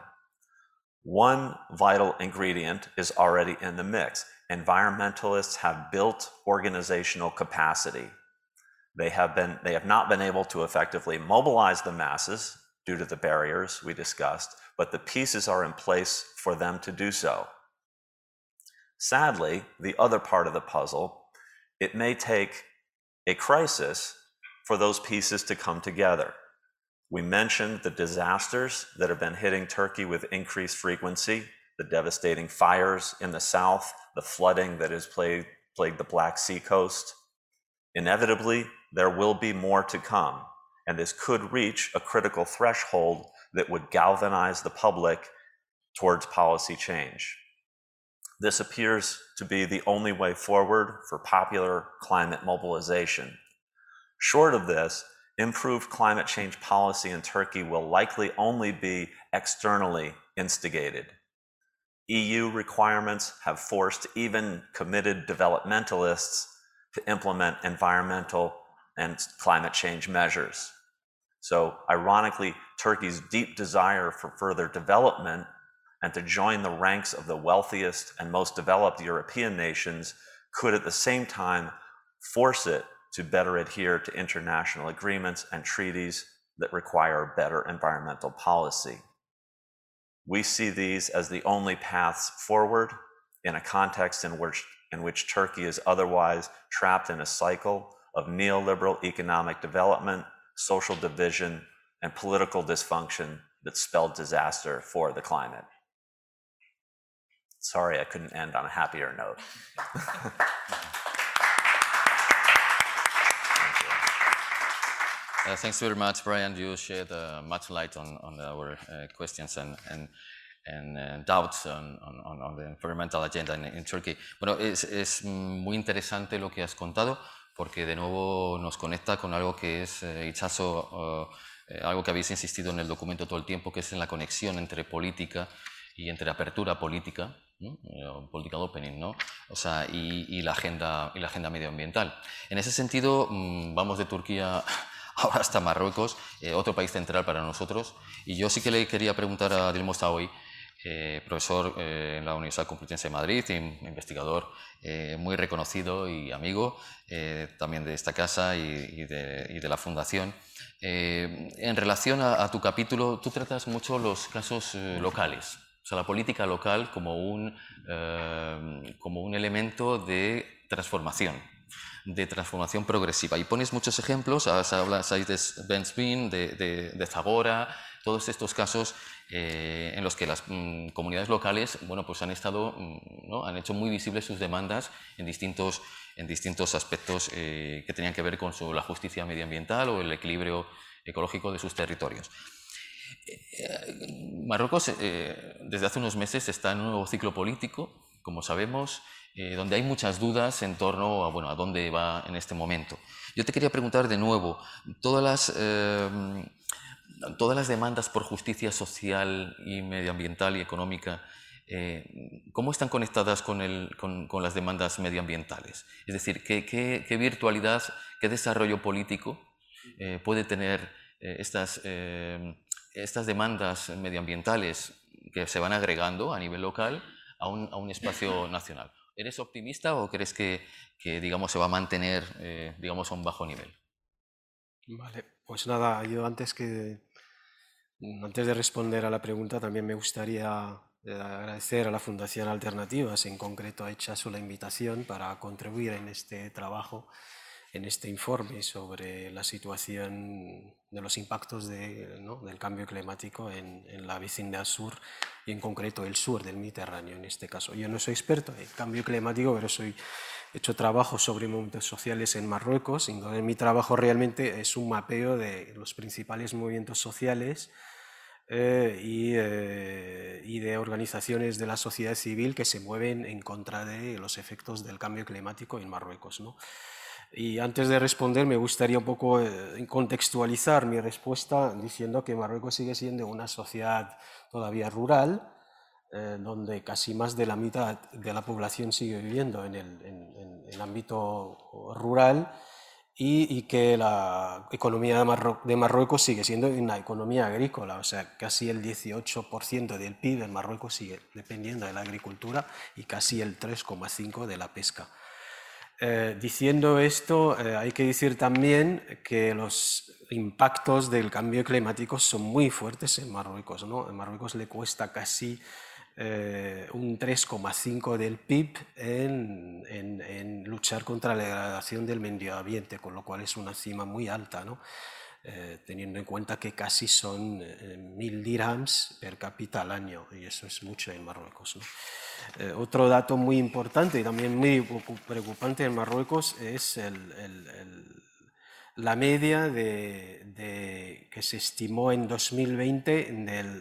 One vital ingredient is already in the mix. Environmentalists have built organizational capacity. They have, been, they have not been able to effectively mobilize the masses due to the barriers we discussed, but the pieces are in place for them to do so. Sadly, the other part of the puzzle, it may take a crisis for those pieces to come together. We mentioned the disasters that have been hitting Turkey with increased frequency, the devastating fires in the south, the flooding that has plagued, the Black Sea coast. Inevitably, there will be more to come, and this could reach a critical threshold that would galvanize the public towards policy change. This appears to be the only way forward for popular climate mobilization. Short of this, improved climate change policy in Turkey will likely only be externally instigated. EU requirements have forced even committed developmentalists to implement environmental and climate change measures. So, ironically, Turkey's deep desire for further development and to join the ranks of the wealthiest and most developed European nations could at the same time force it to better adhere to international agreements and treaties that require better environmental policy. We see these as the only paths forward in a context in which, in which Turkey is otherwise trapped in a cycle of neoliberal economic development, social division, and political dysfunction that spelled disaster for the climate. Sorry, I couldn't end on a happier note. thanks very much, Brian. You shed uh, much light on, on our uh, questions and, and, and uh, doubts on, on, on, the environmental agenda in, in Turkey. Bueno, es, es, muy interesante lo que has contado porque de nuevo nos conecta con algo que es, eh, Ichazo, eh, algo que habéis insistido en el documento todo el tiempo, que es en la conexión entre política y entre apertura política, ¿no? Eh, political opening, ¿no? O sea, y, y, la agenda, y la agenda medioambiental. En ese sentido, mmm, vamos de Turquía ahora hasta Marruecos, eh, otro país central para nosotros. Y yo sí que le quería preguntar a Dilmo Staoui, eh, profesor eh, en la Universidad Complutense de Madrid, investigador muy reconocido y amigo también de esta casa y, de, la Fundación. En relación a, a, tu capítulo, tú tratas mucho los casos locales, o sea, la política local como un, como un elemento de transformación de transformación progresiva. Y pones muchos ejemplos, hablas ahí de Benzbin, de, de, Zagora, todos estos casos eh, en los que las mm, comunidades locales bueno, pues han, estado, mm, ¿no? han hecho muy visibles sus demandas en distintos, en distintos aspectos eh, que tenían que ver con la justicia medioambiental o el equilibrio ecológico de sus territorios. Eh, Marruecos desde hace unos meses está en un nuevo ciclo político, como sabemos, eh, donde hay muchas dudas en torno a, bueno, a dónde va en este momento. Yo te quería preguntar de nuevo, todas las, eh, todas las demandas por justicia social y medioambiental y económica, eh, ¿cómo están conectadas con, el, con, con, las demandas medioambientales? Es decir, ¿qué, qué, qué virtualidad, qué desarrollo político eh, puede tener estas, estas demandas medioambientales que se van agregando a nivel local a un, a un espacio nacional? ¿Eres optimista o crees que, que digamos, se va a mantener eh, digamos, a un bajo nivel? Vale, pues nada, yo antes, que, antes de responder a la pregunta también me gustaría eh, agradecer a la Fundación Alternativas, en concreto a Echazo la invitación para contribuir en este trabajo en este informe sobre la situación de los impactos de, ¿no? del cambio climático en, en, la vecindad sur y en concreto el sur del Mediterráneo en este caso. Yo no soy experto en cambio climático, pero soy, he hecho trabajo sobre movimientos sociales en Marruecos, entonces mi trabajo realmente es un mapeo de los principales movimientos sociales eh, y, eh, y, de organizaciones de la sociedad civil que se mueven en contra de los efectos del cambio climático en Marruecos. ¿no? Y antes de responder, me gustaría un poco eh, contextualizar mi respuesta diciendo que Marruecos sigue siendo una sociedad todavía rural, eh, donde casi más de la mitad de la población sigue viviendo en el, ámbito rural y, que la economía de, Marruecos sigue siendo una economía agrícola, o sea, casi el 18% del PIB en Marruecos sigue dependiendo de la agricultura y casi el 3,5% de la pesca. Eh, diciendo esto, eh, hay que decir también que los impactos del cambio climático son muy fuertes en Marruecos. ¿no? En Marruecos le cuesta casi eh, un 3,5 del PIB en, en, luchar contra la degradación del medio ambiente, con lo cual es una cima muy alta, ¿no? Eh, teniendo en cuenta que casi son eh, mil dirhams per cápita al año, y eso es mucho en Marruecos. ¿no? otro dato muy importante y también muy preocupante en Marruecos es el, el la media de, que se estimó en 2020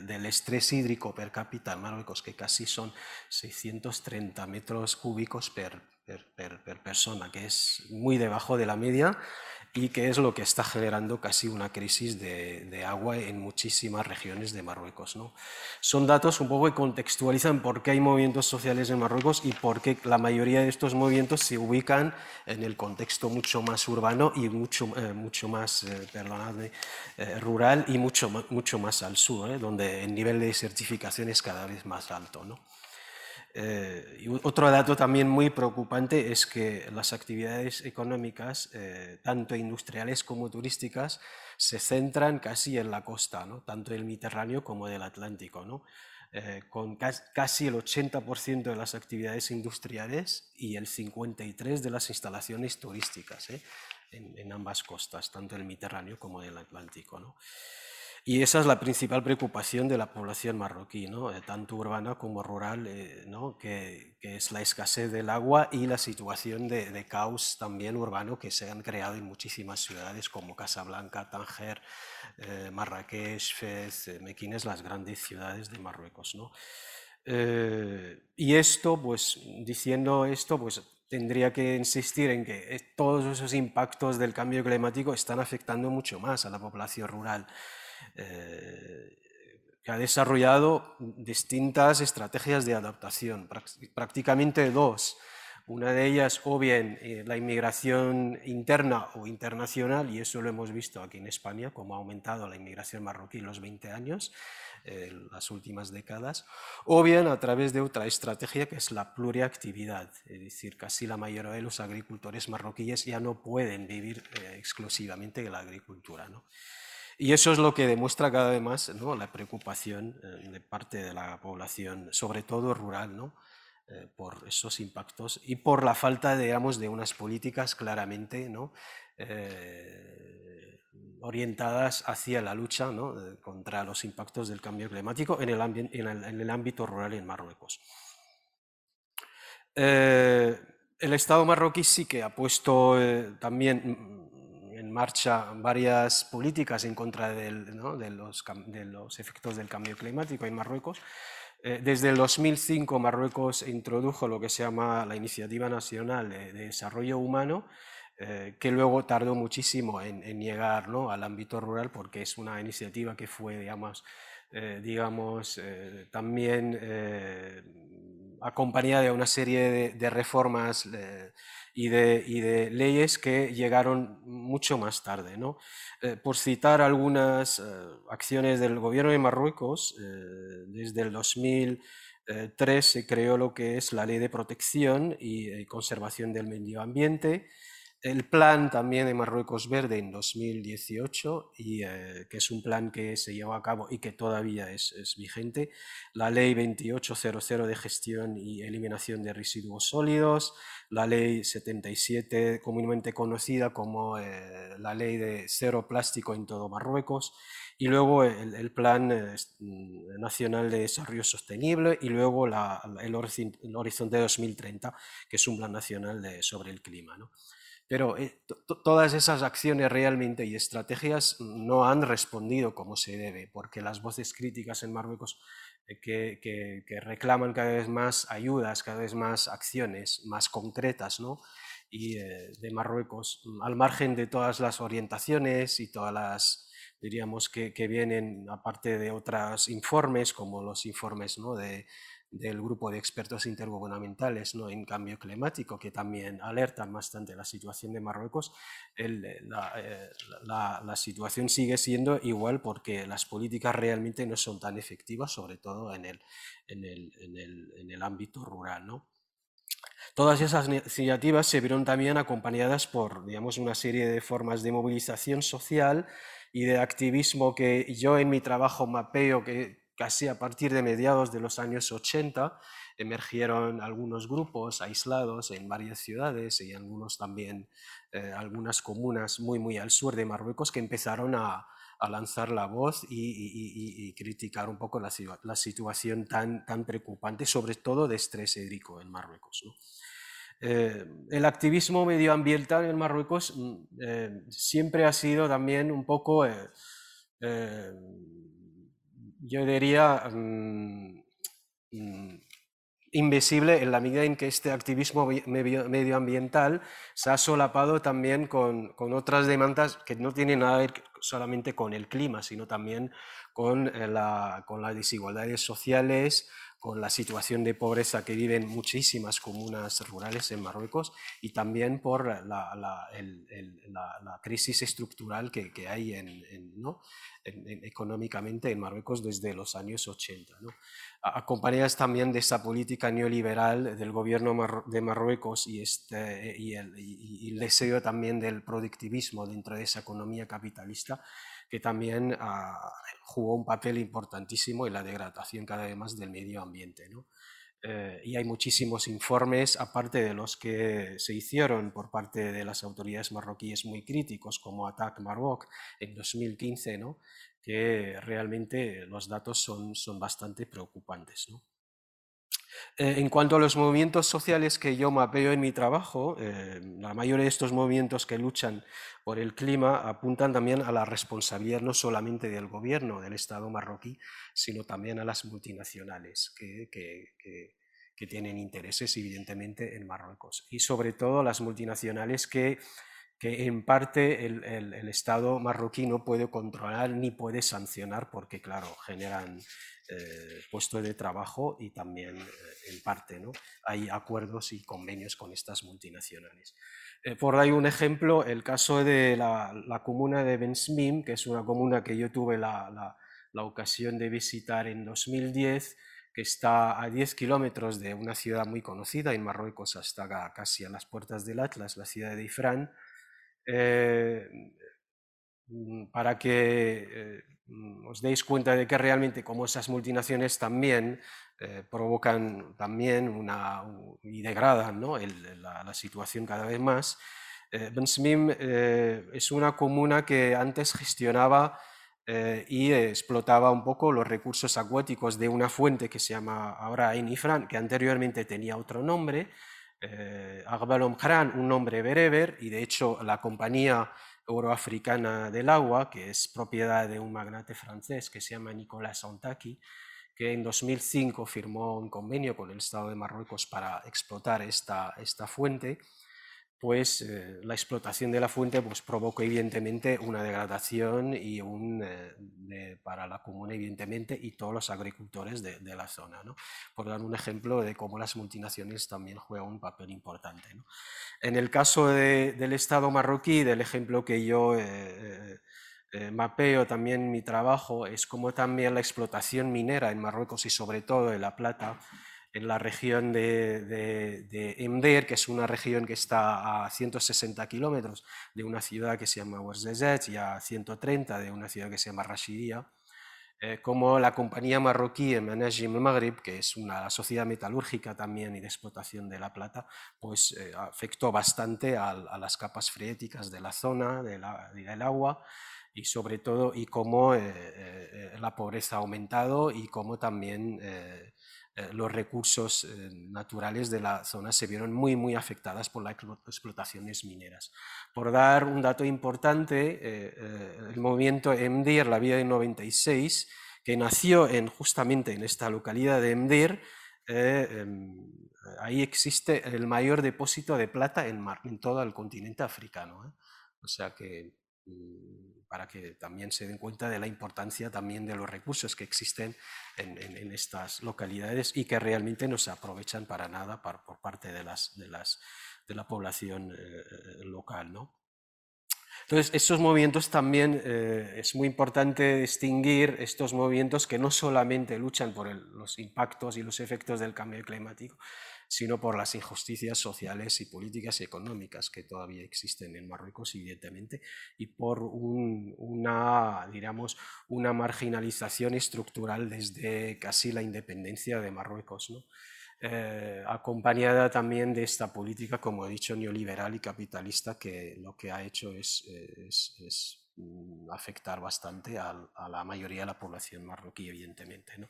del, estrés hídrico per cápita en Marruecos, que casi son 630 metros cúbicos per, per, per persona, que es muy debajo de la media y que es lo que está generando casi una crisis de, agua en muchísimas regiones de Marruecos. ¿no? Son datos un poco que contextualizan por qué hay movimientos sociales en Marruecos y por qué la mayoría de estos movimientos se ubican en el contexto mucho más urbano y mucho, eh, mucho más eh, eh, rural y mucho, mucho más al sur, donde el nivel de desertificación es cada vez más alto. ¿no? Eh, y otro dato también muy preocupante es que las actividades económicas, eh, tanto industriales como turísticas, se centran casi en la costa, ¿no? tanto del Mediterráneo como del Atlántico, ¿no? Eh, con casi el 80% de las actividades industriales y el 53% de las instalaciones turísticas en, en, ambas costas, tanto del Mediterráneo como del Atlántico. ¿no? Y esa es la principal preocupación de la población marroquí, ¿no? Eh, tanto urbana como rural, eh, ¿no? que, es la escasez del agua y la situación de, de, caos también urbano que se han creado en muchísimas ciudades como Casablanca, Tánger, eh, Marrakech, Fez, Mequines, las grandes ciudades de Marruecos. ¿no? y esto, pues diciendo esto, pues tendría que insistir en que todos esos impactos del cambio climático están afectando mucho más a la población rural. Eh, que ha desarrollado distintas estrategias de adaptación, prácticamente dos. Una de ellas, o bien eh, la inmigración interna o internacional, y eso lo hemos visto aquí en España, como ha aumentado la inmigración marroquí en los 20 años, eh, las últimas décadas, o bien a través de otra estrategia que es la pluriactividad, es decir, casi la mayoría de los agricultores marroquíes ya no pueden vivir exclusivamente de la agricultura. ¿no? Y eso es lo que demuestra cada vez más la preocupación eh, de parte de la población, sobre todo rural. Eh, por esos impactos y por la falta, digamos, de unas políticas claramente. Eh, orientadas hacia la lucha contra los impactos del cambio climático en el, ámbito rural en Marruecos. el Estado marroquí sí que ha puesto también marcha varias políticas en contra de, los, de, los, efectos del cambio climático en Marruecos. Eh, desde el 2005 Marruecos introdujo lo que se llama la Iniciativa Nacional de, Desarrollo Humano, eh, que luego tardó muchísimo en, llegar ¿no? al ámbito rural porque es una iniciativa que fue, digamos, eh, digamos también acompañada de una serie de, reformas y de, leyes que llegaron mucho más tarde. Eh, por citar algunas eh, acciones del gobierno de Marruecos, eh, desde el 2003 se creó lo que es la Ley de Protección y Conservación del Medio Ambiente, el plan también de Marruecos Verde en 2018, y, que es un plan que se llevó a cabo y que todavía es, vigente, la Ley 2800 de Gestión y Eliminación de Residuos Sólidos, la ley 77, comúnmente conocida como eh, la ley de cero plástico en todo Marruecos, y luego el, Plan eh, Nacional de Desarrollo Sostenible, y luego el, Horizonte 2030, que es un plan nacional sobre el clima. Pero eh, todas esas acciones realmente y estrategias no han respondido como se debe, porque las voces críticas en Marruecos que, que, reclaman cada vez más ayudas, cada vez más acciones más concretas, ¿no? y de Marruecos, al margen de todas las orientaciones y todas las, diríamos, que, que vienen aparte de otros informes, como los informes ¿no? de, del grupo de expertos intergubernamentales ¿no? en cambio climático, que también alertan bastante la situación de Marruecos, eh, la, la, situación sigue siendo igual porque las políticas realmente no son tan efectivas, sobre todo en el, en el, en el, en el ámbito rural. ¿no? Todas esas iniciativas se vieron también acompañadas por digamos, una serie de formas de movilización social y de activismo que yo en mi trabajo mapeo, que casi a partir de mediados de los años 80 emergieron algunos grupos aislados en varias ciudades y algunos también, eh, algunas comunas muy, muy al sur de Marruecos que empezaron a, lanzar la voz y, criticar un poco la, situación tan, tan preocupante, sobre todo de estrés hídrico en Marruecos. Eh, el activismo medioambiental en Marruecos mm, eh, siempre ha sido también un poco yo diría, mm, mm, invisible en la medida en que este activismo medioambiental se ha solapado también con, con, otras demandas que no tienen nada que ver solamente con el clima, sino también con, eh, la, con las desigualdades sociales, con la situación de pobreza que viven muchísimas comunas rurales en Marruecos y también por la, la, la crisis estructural que, que hay en, ¿no? Económicamente en Marruecos desde los años 80. ¿no? Acompañadas también de esa política neoliberal del gobierno de Marruecos y, este, y el deseo también del productivismo dentro de esa economía capitalista, que también ah, jugó un papel importantísimo en la degradación cada vez más del medio ambiente. Eh, y hay muchísimos informes, aparte de los que se hicieron por parte de las autoridades marroquíes muy críticos, como Attack Maroc en 2015, ¿no? que realmente los datos son, son bastante preocupantes. Eh, en cuanto a los movimientos sociales que yo mapeo en mi trabajo, eh, la mayoría de estos movimientos que luchan por el clima apuntan también a la responsabilidad no solamente del gobierno del Estado marroquí, sino también a las multinacionales que, tienen intereses evidentemente en Marruecos. Y sobre todo las multinacionales que que en parte el, Estado marroquí no puede controlar ni puede sancionar porque, claro, generan eh, puestos de trabajo y también, eh, en parte, ¿no? hay acuerdos y convenios con estas multinacionales. Eh, por ahí un ejemplo, el caso de la, la comuna de Bensmim, que es una comuna que yo tuve la, la, la ocasión de visitar en 2010, que está a 10 kilómetros de una ciudad muy conocida en Marruecos, hasta casi a las puertas del Atlas, la ciudad de Ifrán, eh, para que eh, os deis cuenta de que realmente como esas multinaciones también eh, provocan también una, y degradan ¿no? la, situación cada vez más. Bensmim es una comuna que antes gestionaba y explotaba un poco los recursos acuáticos de una fuente que se llama ahora Inifran, que anteriormente tenía otro nombre, eh, un nombre bereber, y de hecho la compañía euroafricana del agua, que es propiedad de un magnate francés que se llama Nicolas Ontaki, que en 2005 firmó un convenio con el Estado de Marruecos para explotar esta, esta fuente, pues eh, la explotación de la fuente pues, provocó evidentemente una degradación y un, eh, para la comuna evidentemente y todos los agricultores de, la zona. ¿no? Por dar un ejemplo de cómo las multinacionales también juegan un papel importante. En el caso del Estado marroquí, del ejemplo que yo eh, mapeo también mi trabajo, es como también la explotación minera en Marruecos y sobre todo en La Plata, en la región de, de, que es una región que está a 160 kilómetros de una ciudad que se llama Ouarzazate y a 130 de una ciudad que se llama Rashidia, eh, como la compañía marroquí Manajim Maghrib, que es una sociedad metalúrgica también y de explotación de la plata, pues eh, afectó bastante a, las capas freáticas de la zona, del agua, y sobre todo, y cómo eh, la pobreza ha aumentado y cómo también eh, los recursos eh, naturales de la zona se vieron muy, muy afectadas por las explotaciones mineras. Por dar un dato importante, eh, el movimiento EMDIR, la vida de 96, que nació en, justamente en esta localidad de EMDIR, em, ahí existe el mayor depósito de plata en, en todo el continente africano. O sea que para que también se den cuenta de la importancia también de los recursos que existen en, estas localidades y que realmente no se aprovechan para nada por parte de, la población eh, local. ¿no? Entonces, estos movimientos también eh, es muy importante distinguir estos movimientos que no solamente luchan por los impactos y los efectos del cambio climático, sino por las injusticias sociales y políticas y económicas que todavía existen en Marruecos, evidentemente, y por una, digamos, una marginalización estructural desde casi la independencia de Marruecos, eh, acompañada también de esta política, como he dicho, neoliberal y capitalista, que lo que ha hecho es, mm, afectar bastante a, a, la mayoría de la población marroquí, evidentemente. ¿no?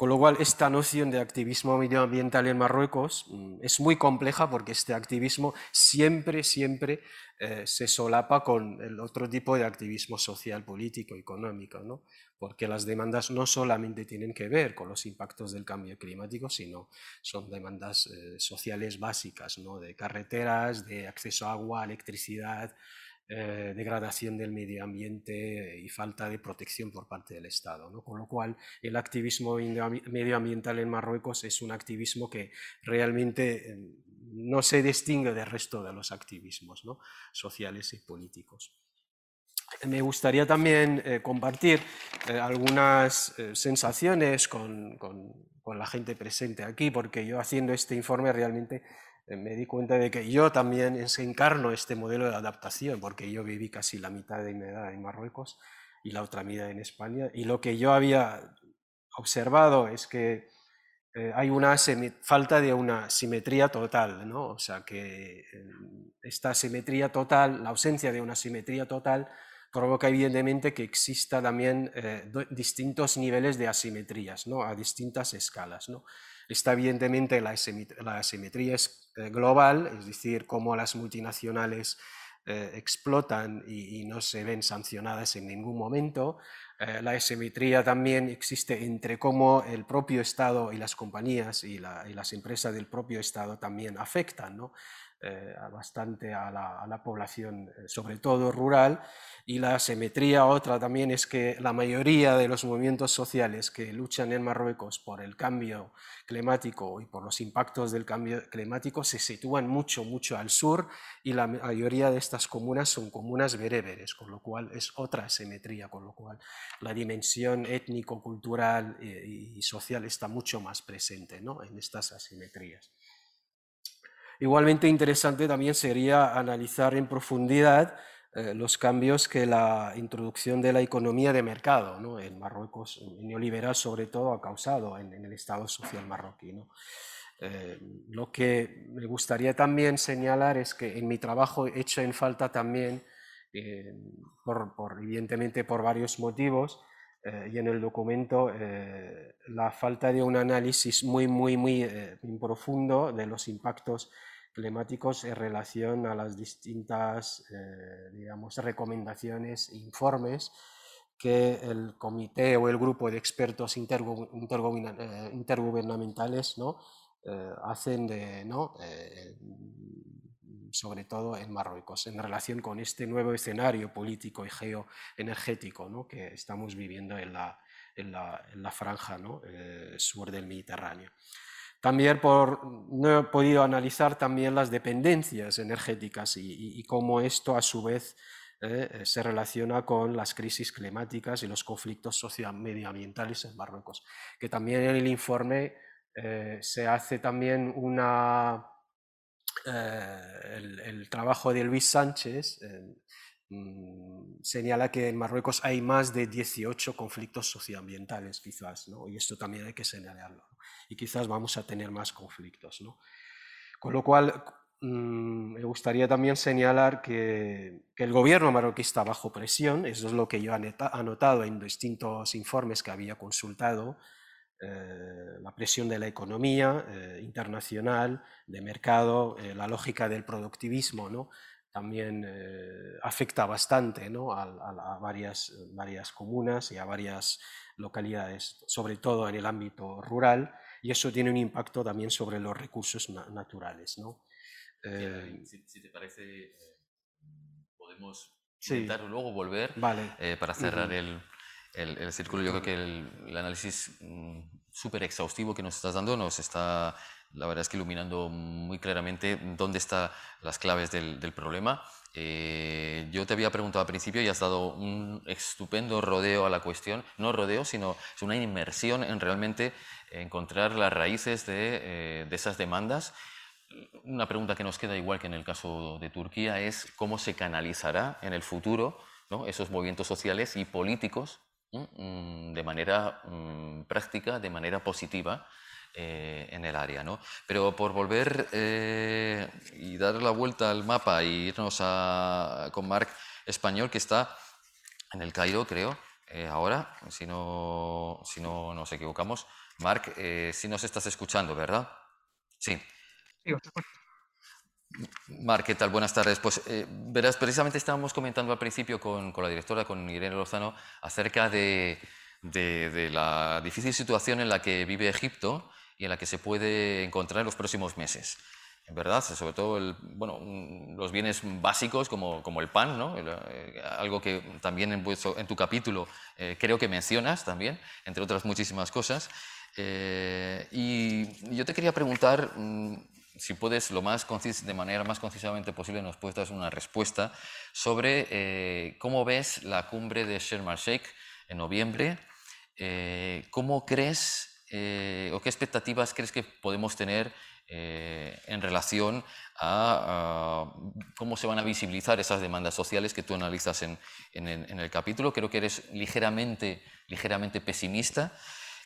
Con lo cual, esta noción de activismo medioambiental en Marruecos mm, es muy compleja porque este activismo siempre, siempre eh, se solapa con el otro tipo de activismo social, político, económico, ¿no? porque las demandas no solamente tienen que ver con los impactos del cambio climático, sino son demandas eh, sociales básicas, ¿no? de carreteras, de acceso a agua, electricidad, eh, degradación del medio ambiente y falta de protección por parte del Estado. ¿no? Con lo cual, el activismo medioambiental en Marruecos es un activismo que realmente eh, no se distingue del resto de los activismos ¿no? sociales y políticos. Me gustaría también eh, compartir algunas sensaciones con, con, con la gente presente aquí, porque yo haciendo este informe realmente eh, me di cuenta de que yo también encarno este modelo de adaptación, porque yo viví casi la mitad de mi edad en Marruecos y la otra mitad en España, y lo que yo había observado es que eh, hay una falta de una simetría total, ¿no? o sea que eh, esta simetría total, la ausencia de una simetría total, provoca evidentemente que exista también distintos niveles de asimetrías, ¿no? a distintas escalas. ¿no? Está evidentemente la, asimetría eh, global, es decir, cómo las multinacionales eh, explotan y, no se ven sancionadas en ningún momento. Eh, la asimetría también existe entre cómo el propio Estado y las compañías y, las empresas del propio Estado también afectan. ¿no? Eh, bastante a la, población, eh, sobre todo rural. Y la asimetría otra también es que la mayoría de los movimientos sociales que luchan en Marruecos por el cambio climático y por los impactos del cambio climático se sitúan mucho, mucho al sur y la mayoría de estas comunas son comunas bereberes, con lo cual es otra asimetría, con lo cual la dimensión étnico, cultural eh, y social está mucho más presente ¿no? en estas asimetrías. Igualmente interesante también sería analizar en profundidad eh, los cambios que la introducción de la economía de mercado ¿no? en Marruecos, neoliberal sobre todo, ha causado en, el Estado social marroquí. Eh, lo que me gustaría también señalar es que en mi trabajo he hecho en falta también, eh, por, evidentemente por varios motivos, y en el documento la falta de un análisis muy, muy, muy profundo de los impactos climáticos en relación a las distintas eh, digamos, recomendaciones e informes que el comité o el grupo de expertos eh, intergubernamentales ¿no? Eh, hacen de, ¿no? sobre todo en Marruecos, en relación con este nuevo escenario político y geoenergético ¿no? que estamos viviendo en la, en la, en la franja ¿no? sur del Mediterráneo. También por, no he podido analizar también las dependencias energéticas y, cómo esto a su vez eh, se relaciona con las crisis climáticas y los conflictos socio-medioambientales en Marruecos. Que también en el informe eh, se hace también una, eh, el, trabajo de Luis Sánchez señala que en Marruecos hay más de 18 conflictos socioambientales quizás, ¿no? y esto también hay que señalarlo y quizás vamos a tener más conflictos. ¿no? Con lo cual, mm, me gustaría también señalar que, el gobierno marroquí está bajo presión, eso es lo que yo he anotado en distintos informes que había consultado, eh, la presión de la economía eh, internacional, de mercado, eh, la lógica del productivismo, ¿no? También afecta bastante ¿no? a, a, varias, varias comunas y a varias localidades, sobre todo en el ámbito rural, y eso tiene un impacto también sobre los recursos naturales. ¿no? Eh, si, te parece, podemos intentar luego volver para cerrar el, el, círculo. Yo creo que el, análisis mm, súper exhaustivo que nos estás dando nos está, la verdad es que iluminando muy claramente dónde están las claves del, problema. Eh, yo te había preguntado al principio y has dado un estupendo rodeo a la cuestión, no rodeo, sino es una inmersión en realmente encontrar las raíces de, eh, de esas demandas. Una pregunta que nos queda igual que en el caso de Turquía es cómo se canalizará en el futuro esos movimientos sociales y políticos Mm, de manera mm, práctica, de manera positiva eh, en el área. ¿no? Pero por volver eh, y dar la vuelta al mapa e irnos con Marc Español, que está en el Cairo, creo, eh, ahora, si no, si no nos equivocamos. Marc, si nos estás escuchando, ¿verdad? Sí. sí Mar, ¿qué tal? Buenas tardes. Pues eh, verás, precisamente estábamos comentando al principio con, la directora, con Irene Lozano, acerca de, la difícil situación en la que vive Egipto y en la que se puede encontrar en los próximos meses. En verdad, sobre todo bueno, los bienes básicos como, el pan, ¿no? Eh, algo que también en, en tu capítulo eh, creo que mencionas también, entre otras muchísimas cosas. y yo te quería preguntar mm, si puedes, lo más de manera más concisamente posible, nos puedes dar una respuesta sobre eh, cómo ves la cumbre de Sharm el Sheikh en noviembre, eh, cómo crees eh, o qué expectativas crees que podemos tener en relación a, cómo se van a visibilizar esas demandas sociales que tú analizas en, el capítulo. Creo que eres ligeramente, ligeramente pesimista.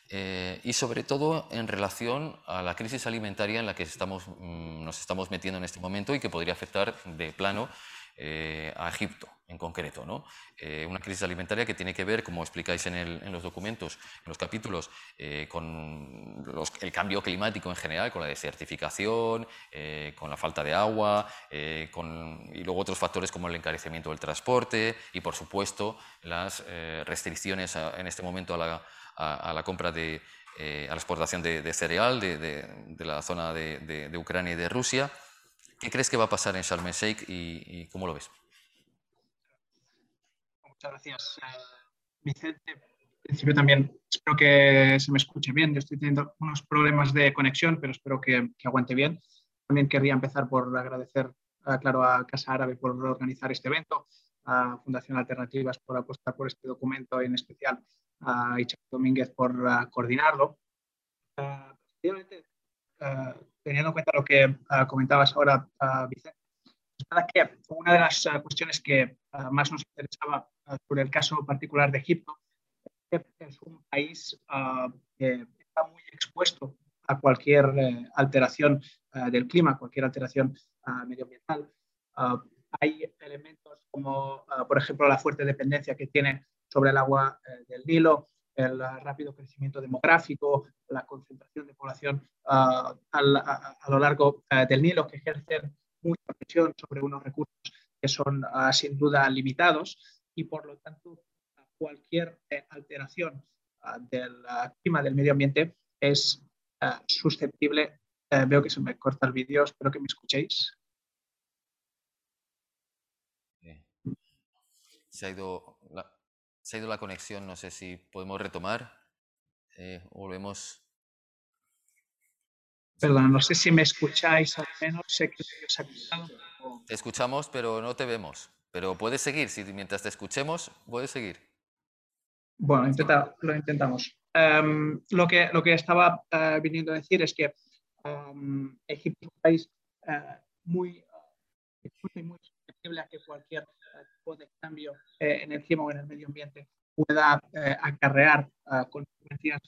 Eh, y sobre todo en relación a la crisis alimentaria en la que mm, nos estamos metiendo en este momento y que podría afectar de plano eh, a Egipto en concreto. ¿no? Eh, una crisis alimentaria que tiene que ver, como explicáis en, los documentos, en los capítulos, con el cambio climático en general, con la desertificación, con la falta de agua, y luego otros factores como el encarecimiento del transporte y, por supuesto, las restricciones en este momento a la compra de, eh, a la exportación de, cereal de, la zona de, Ucrania y de Rusia. ¿Qué crees que va a pasar en Sharm el Sheikh y, cómo lo ves? Muchas gracias, eh, Vicente. En principio también espero que se me escuche bien. Yo estoy teniendo unos problemas de conexión, pero espero que, aguante bien. También querría empezar por agradecer, claro, a Casa Árabe por organizar este evento, a Fundación Alternativas por apostar por este documento, en especial a Icha Domínguez por coordinarlo. Uh, teniendo en cuenta lo que comentabas ahora, Vicente, es verdad que una de las cuestiones que más nos interesaba sobre el caso particular de Egipto es que es un país que está muy expuesto a cualquier eh, alteración del clima, cualquier alteración medioambiental. hay elementos como, por ejemplo, la fuerte dependencia que tiene sobre el agua eh, del Nilo, el rápido crecimiento demográfico, la concentración de población ah, a, lo largo del Nilo, que ejercen mucha presión sobre unos recursos que son ah, sin duda limitados y por lo tanto cualquier eh, alteración ah, del clima del medio ambiente es susceptible. veo que se me corta el vídeo, espero que me escuchéis. Se ha ido la, se ha ido la conexión, no sé si podemos retomar. Eh, volvemos. Perdón, no sé si me escucháis al menos, sé que os ha Te escuchamos, pero no te vemos. Pero puedes seguir, si mientras te escuchemos, puedes seguir. Bueno, lo intentamos. Em, lo, que, lo que estaba eh, viniendo a decir es que um, Egipto es un país uh, muy, uh, muy susceptible a que cualquier tipo de cambio eh, en el clima o en el medio ambiente pueda eh, acarrear eh, consecuencias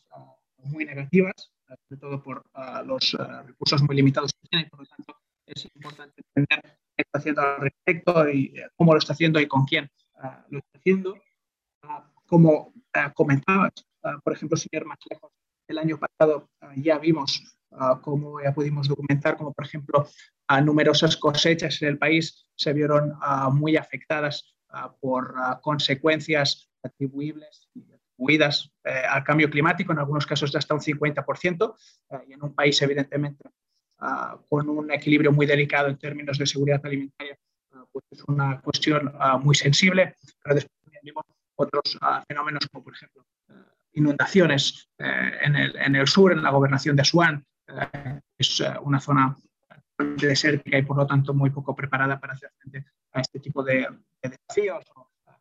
muy negativas, sobre todo por los recursos muy limitados que tiene, y por lo tanto es importante entender qué está haciendo al respecto y cómo lo está haciendo y con quién lo está haciendo. como comentabas, por ejemplo, sin ir el año pasado ya vimos cómo ya pudimos documentar, como por ejemplo numerosas cosechas en el país se vieron muy afectadas por consecuencias atribuibles huidas al cambio climático, en algunos casos hasta un 50%, y en un país evidentemente con un equilibrio muy delicado en términos de seguridad alimentaria, pues es una cuestión muy sensible, pero después también vimos otros fenómenos como por ejemplo inundaciones en el, en, el, sur, en la gobernación de Asuán, es una zona desértica y por lo tanto muy poco preparada para hacer frente a este tipo de, desafíos,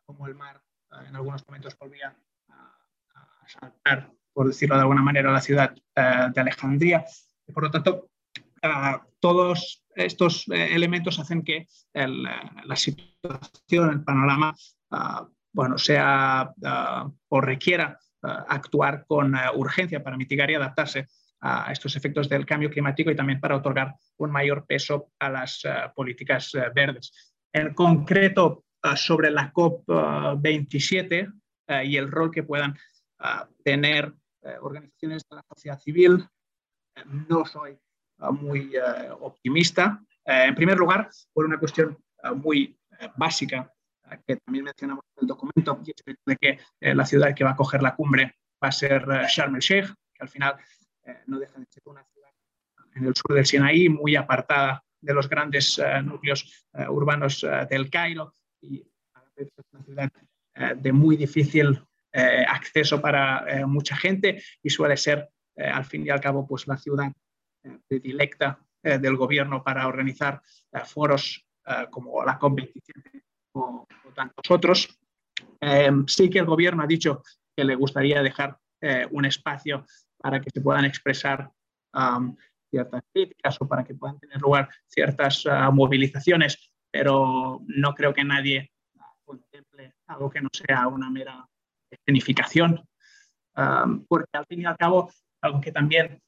como el mar en algunos momentos volvía a, saltar, por decirlo de alguna manera, a la ciudad de Alejandría. Por lo tanto, todos estos eh, elementos hacen que la situación, el panorama, ah, bueno, sea ah, o requiera ah, actuar con urgencia para mitigar y adaptarse a estos efectos del cambio climático y también para otorgar un mayor peso a las políticas verdes. En concreto, sobre la COP27 y el rol que puedan tener organizaciones de la sociedad civil, no soy muy eh, optimista. Eh, en primer lugar, por una cuestión eh, muy básica que también mencionamos en el documento, y es de que la ciudad que va a coger la cumbre va a ser Sharm el Sheikh, que al final no deja de ser una ciudad en el sur del Sinaí, muy apartada de los grandes núcleos urbanos del Cairo y a es una ciudad de muy difícil acceso para mucha gente y suele ser, al fin y al cabo, pues la ciudad predilecta eh, del gobierno para organizar eh, foros eh, como la COP27 o, tantos otros. sí que el gobierno ha dicho que le gustaría dejar un espacio para que se puedan expresar ciertas críticas o para que puedan tener lugar ciertas movilizaciones, pero no creo que nadie contemple algo que no sea una mera escenificación, porque al fin y al cabo, algo que también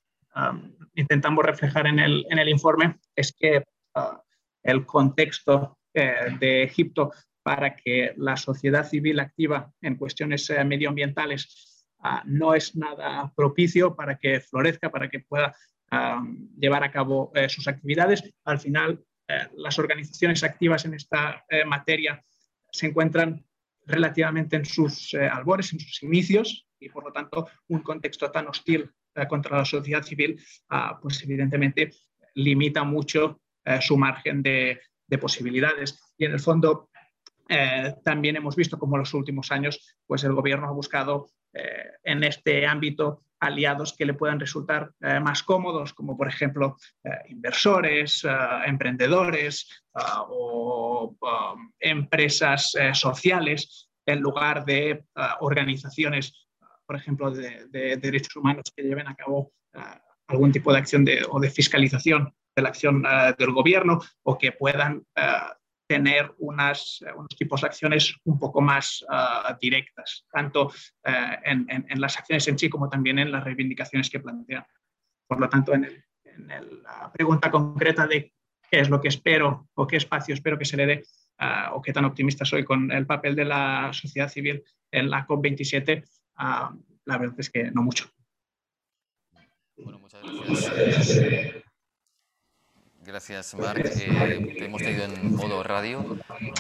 intentamos reflejar en el, en el, informe es que ah, el contexto eh, de Egipto para que la sociedad civil activa en cuestiones eh, medioambientales ah, no es nada propicio para que florezca, para que pueda llevar a cabo eh, sus actividades. Al final, las organizaciones activas en esta materia se encuentran relativamente en sus albores, en sus inicios, y por lo tanto un contexto tan hostil contra la sociedad civil, ah, pues evidentemente limita mucho eh, su margen de, posibilidades. Y en el fondo eh, también hemos visto como en los últimos años pues el gobierno ha buscado en este ámbito aliados que le puedan resultar más cómodos, como por ejemplo inversores, emprendedores ah, o empresas sociales, en lugar de ah, organizaciones por ejemplo, de, derechos humanos que lleven a cabo eh, algún tipo de acción de, o de fiscalización de la acción eh, del gobierno o que puedan eh, tener unas, unos tipos de acciones un poco más directas, tanto en, en, las acciones en sí como también en las reivindicaciones que plantean. Por lo tanto, en, en la pregunta concreta de qué es lo que espero o qué espacio espero que se le dé o qué tan optimista soy con el papel de la sociedad civil en la COP27, la verdad es que no mucho. Bueno, muchas gracias. Gracias, Marc. Eh, te hemos tenido en modo radio, en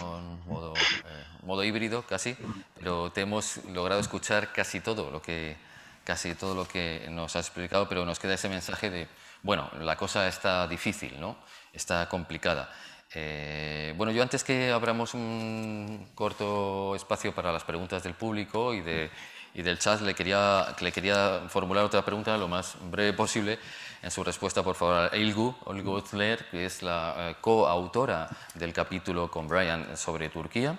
modo, eh, modo, híbrido casi, pero te hemos logrado escuchar casi todo lo que casi todo lo que nos has explicado, pero nos queda ese mensaje de, bueno, la cosa está difícil, ¿no? Está complicada. Eh, bueno, yo antes que abramos un corto espacio para las preguntas del público y de y del chat le quería, le quería formular otra pregunta lo más breve posible. En su respuesta, por favor, a Ilgu, que es la eh, coautora del capítulo con Brian sobre Turquía.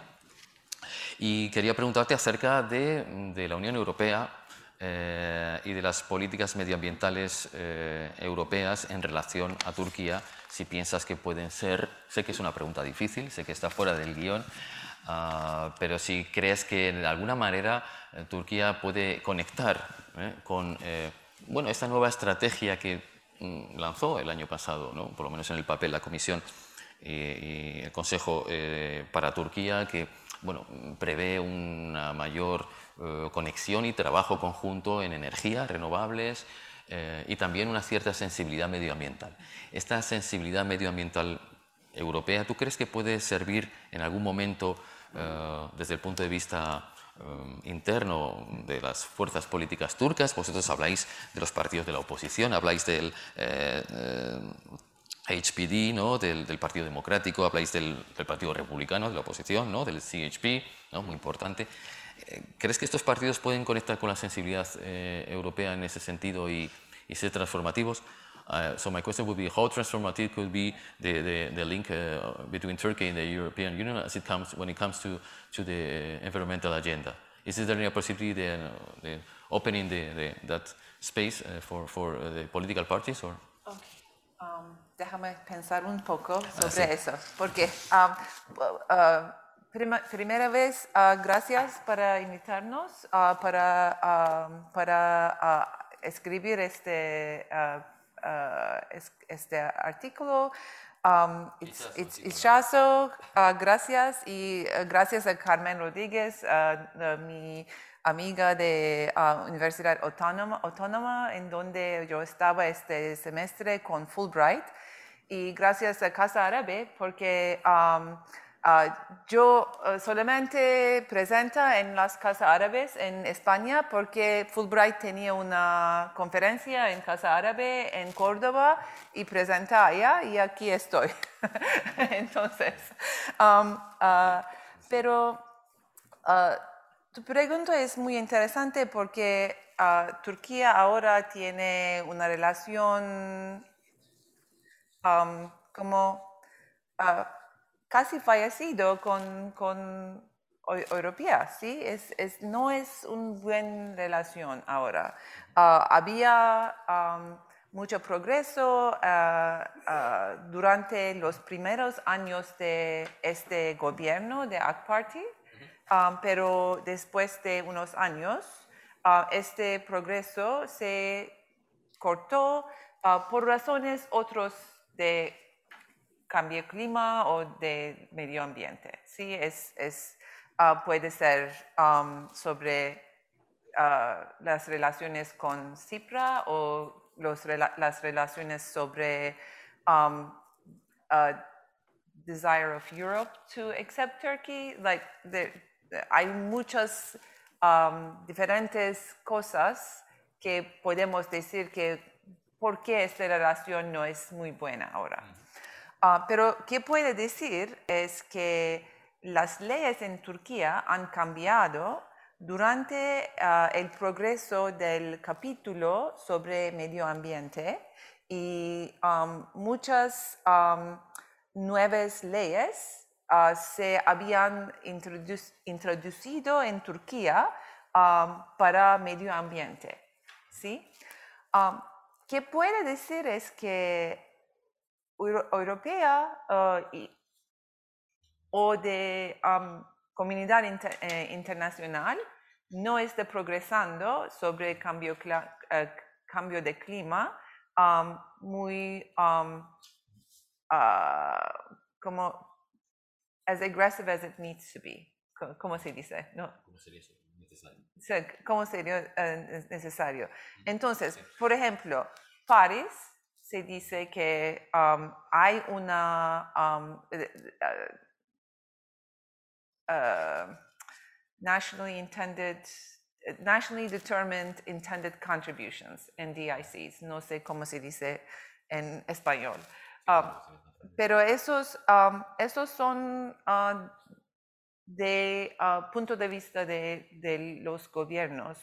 Y quería preguntarte acerca de, de la Unión Europea eh, y de las políticas medioambientales eh, europeas en relación a Turquía, si piensas que pueden ser, sé que es una pregunta difícil, sé que está fuera del guion, ah, pero si crees que de alguna manera eh, Turquía puede conectar ¿eh? con eh, bueno, esta nueva estrategia que mm, lanzó el año pasado, ¿no? por lo menos en el papel la Comisión y, el Consejo para Turquía, que bueno, prevé una mayor conexión y trabajo conjunto en energías renovables y también una cierta sensibilidad medioambiental. Esta sensibilidad medioambiental europea, ¿tú crees que puede servir en algún momento desde el punto de vista interno de las fuerzas políticas turcas, vosotros habláis de los partidos de la oposición, habláis del HPD, ¿no? Del, Partido Democrático, habláis del, Partido Republicano, de la oposición, ¿no? del CHP, ¿no? muy importante. Eh, ¿Crees que estos partidos pueden conectar con la sensibilidad eh, europea en ese sentido y ser transformativos? Uh, so my question would be how transformative could be the, the, the link uh, between Turkey and the European Union as it comes when it comes to, to the environmental agenda? Is there any possibility de, de opening the, that space uh, for, for the political parties? Or? Okay. Um, déjame pensar un poco ah, sobre ah, sí. eso, porque um, uh, prima, primera vez, uh, gracias para invitarnos, uh, para, um, para escribir este, este artículo. Um, it's, it's, gracias. Y gracias a Carmen Rodríguez, mi amiga de Universidad Autónoma, Autónoma, en donde yo estaba este semestre con Fulbright. Y gracias a Casa Árabe porque um, uh, yo uh, solamente presenta en las Casas Árabes en España porque Fulbright tenía una conferencia en Casa Árabe en Córdoba y presenta allá y aquí estoy. Entonces, um, uh, pero tu pregunta es muy interesante porque Turquía ahora tiene una relación como uh, casi fallecido con, con europea, ¿sí? Es, es, no es una buena relación ahora. Uh, había mucho progreso uh, durante los primeros años de este gobierno de AK Party, pero después de unos años, este progreso se cortó por razones otros de cambio clima o de medio ambiente. ¿sí? Es, ah, puede ser um, sobre ah, las relaciones con CIPRA o las relaciones sobre um, uh, desire of Europe to accept Turkey. Like hay muchas um, diferentes cosas que podemos decir que por qué esta relación no es muy buena ahora. Uh, pero qué puede decir es que las leyes en Turquía han cambiado durante uh, el progreso del capítulo sobre medio ambiente y muchas nuevas leyes uh, se habían introducido en Turquía para medio ambiente. ¿sí? ¿Qué puede decir es que europea uh, o de um, comunidad eh, internacional no está progresando sobre cambio, eh, cambio de clima um, muy um, uh, como as aggressive as it needs to be. ¿Cómo se dice? No. ¿Cómo sería necesario? ¿Cómo sería eh, necesario? Entonces, por ejemplo, París se dice que um, hay una um, eh, eh, uh, nationally intended nationally determined intended contributions, NDICs. No sé cómo se dice en español. Um, pero esos, esos son uh, de uh, punto de vista de, de los gobiernos.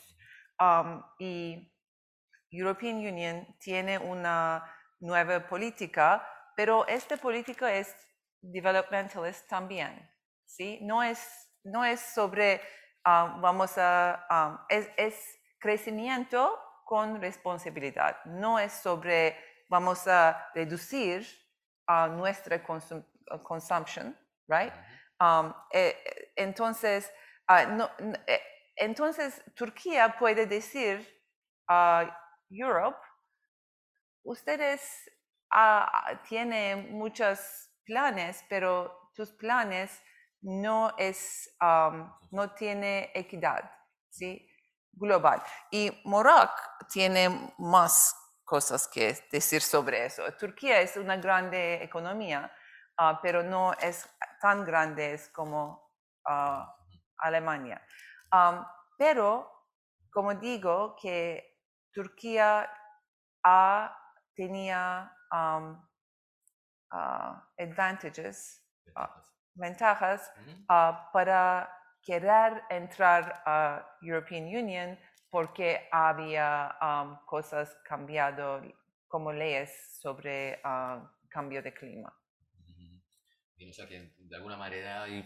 y European Union tiene una nueva política, pero esta política es developmentalist también, ¿sí? No es, no es sobre, um, vamos a, um, es, crecimiento con responsabilidad, no es sobre, vamos a reducir uh, nuestra consumption, right? Um, eh, entonces, uh, eh, entonces, Turquía puede decir, uh, Europe, ustedes uh, tienen muchos planes, pero tus planes no es, no tiene equidad, ¿sí? Global. Y Morak tiene más cosas que decir sobre eso. Turquía es una grande economía, ah, pero no es tan grande como ah, Alemania. Um, pero, como digo, que Turquía ha, tenía um, uh, advantages, uh, ventajas uh, para querer entrar a European Union porque había um, cosas cambiado como leyes sobre cambio de clima. o sea que de alguna manera hay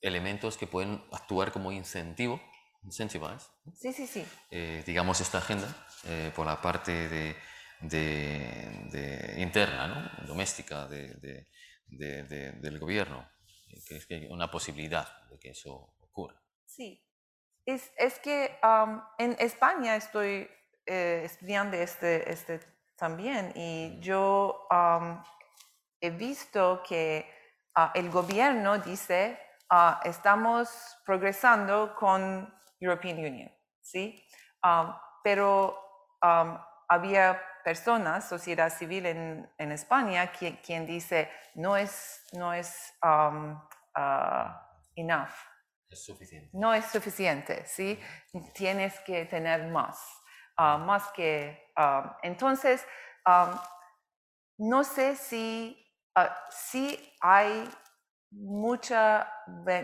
elementos que pueden actuar como incentivo, incentivize, Sí, sí, sí. eh, digamos, esta agenda eh, por la parte de, de- de interna, ¿no? doméstica de- de- de- de- del gobierno, que es que una posibilidad de que eso ocurra. Sí. Es, es que um, en España estoy eh, estudiando este, este también y yo um, he visto que ah, el gobierno dice ah, estamos progresando con European Union, ¿sí? Um, pero um, había personas, sociedad civil en, en España, quien, quien dice no es, no es um, ah, enough, Es suficiente. no es suficiente, ¿sí? Tienes que tener más, ah, más que... ah, entonces, ah, no sé si, ah, si hay muchas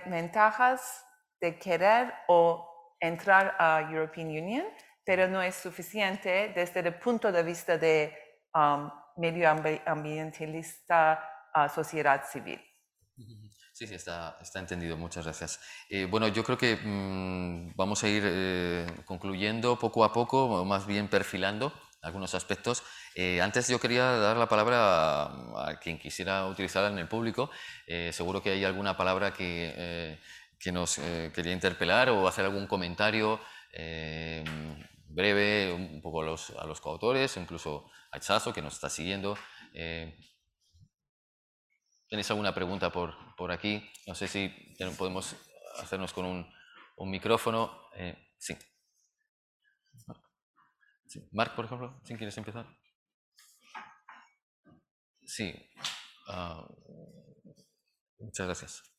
ventajas de querer o entrar a European Union, pero no es suficiente desde el punto de vista de um, medioambientalista ah, sociedad civil. Sí, sí, está, está entendido. Muchas gracias. Eh, bueno, yo creo que mm, vamos a ir eh, concluyendo poco a poco, o más bien perfilando algunos aspectos. Eh, antes yo quería dar la palabra a, a quien quisiera utilizarla en el público. Eh, seguro que hay alguna palabra que, eh, que nos eh, quería interpelar o hacer algún comentario eh, breve, un poco a los, a los coautores, incluso a Chazo, que nos está siguiendo. Eh, ¿Tenéis alguna pregunta por, por aquí? No sé si podemos hacernos con un, un micrófono. Eh, sí. Sí. Marc, por ejemplo, si quieres empezar. Sí. ah, muchas gracias.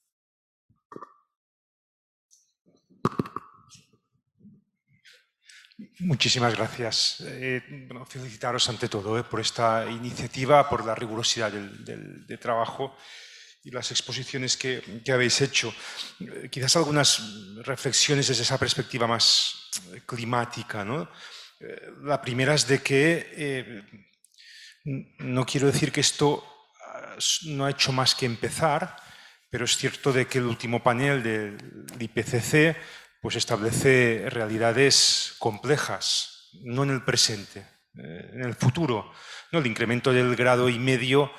Muchísimas gracias. Eh, bueno, felicitaros ante todo eh, por esta iniciativa, por la rigurosidad del, trabajo y las exposiciones que, que habéis hecho. Eh, quizás algunas reflexiones desde esa perspectiva más eh, climática. la primera es de que no quiero decir que esto ah, no ha hecho más que empezar, pero es cierto de que el último panel del IPCC pues establece realidades complejas, no en el presente, eh, en el futuro. ¿no? El incremento del grado y medio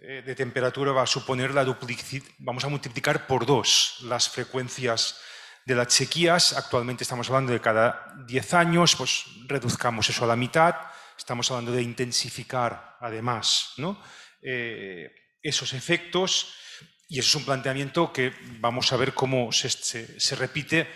eh, de temperatura va a suponer la duplicidad, vamos a multiplicar por dos las frecuencias de las sequías. Actualmente estamos hablando de cada 10 años, pues reduzcamos eso a la mitad. Estamos hablando de intensificar además ¿no? Eh, esos efectos y eso es un planteamiento que vamos a ver cómo se, se- se repite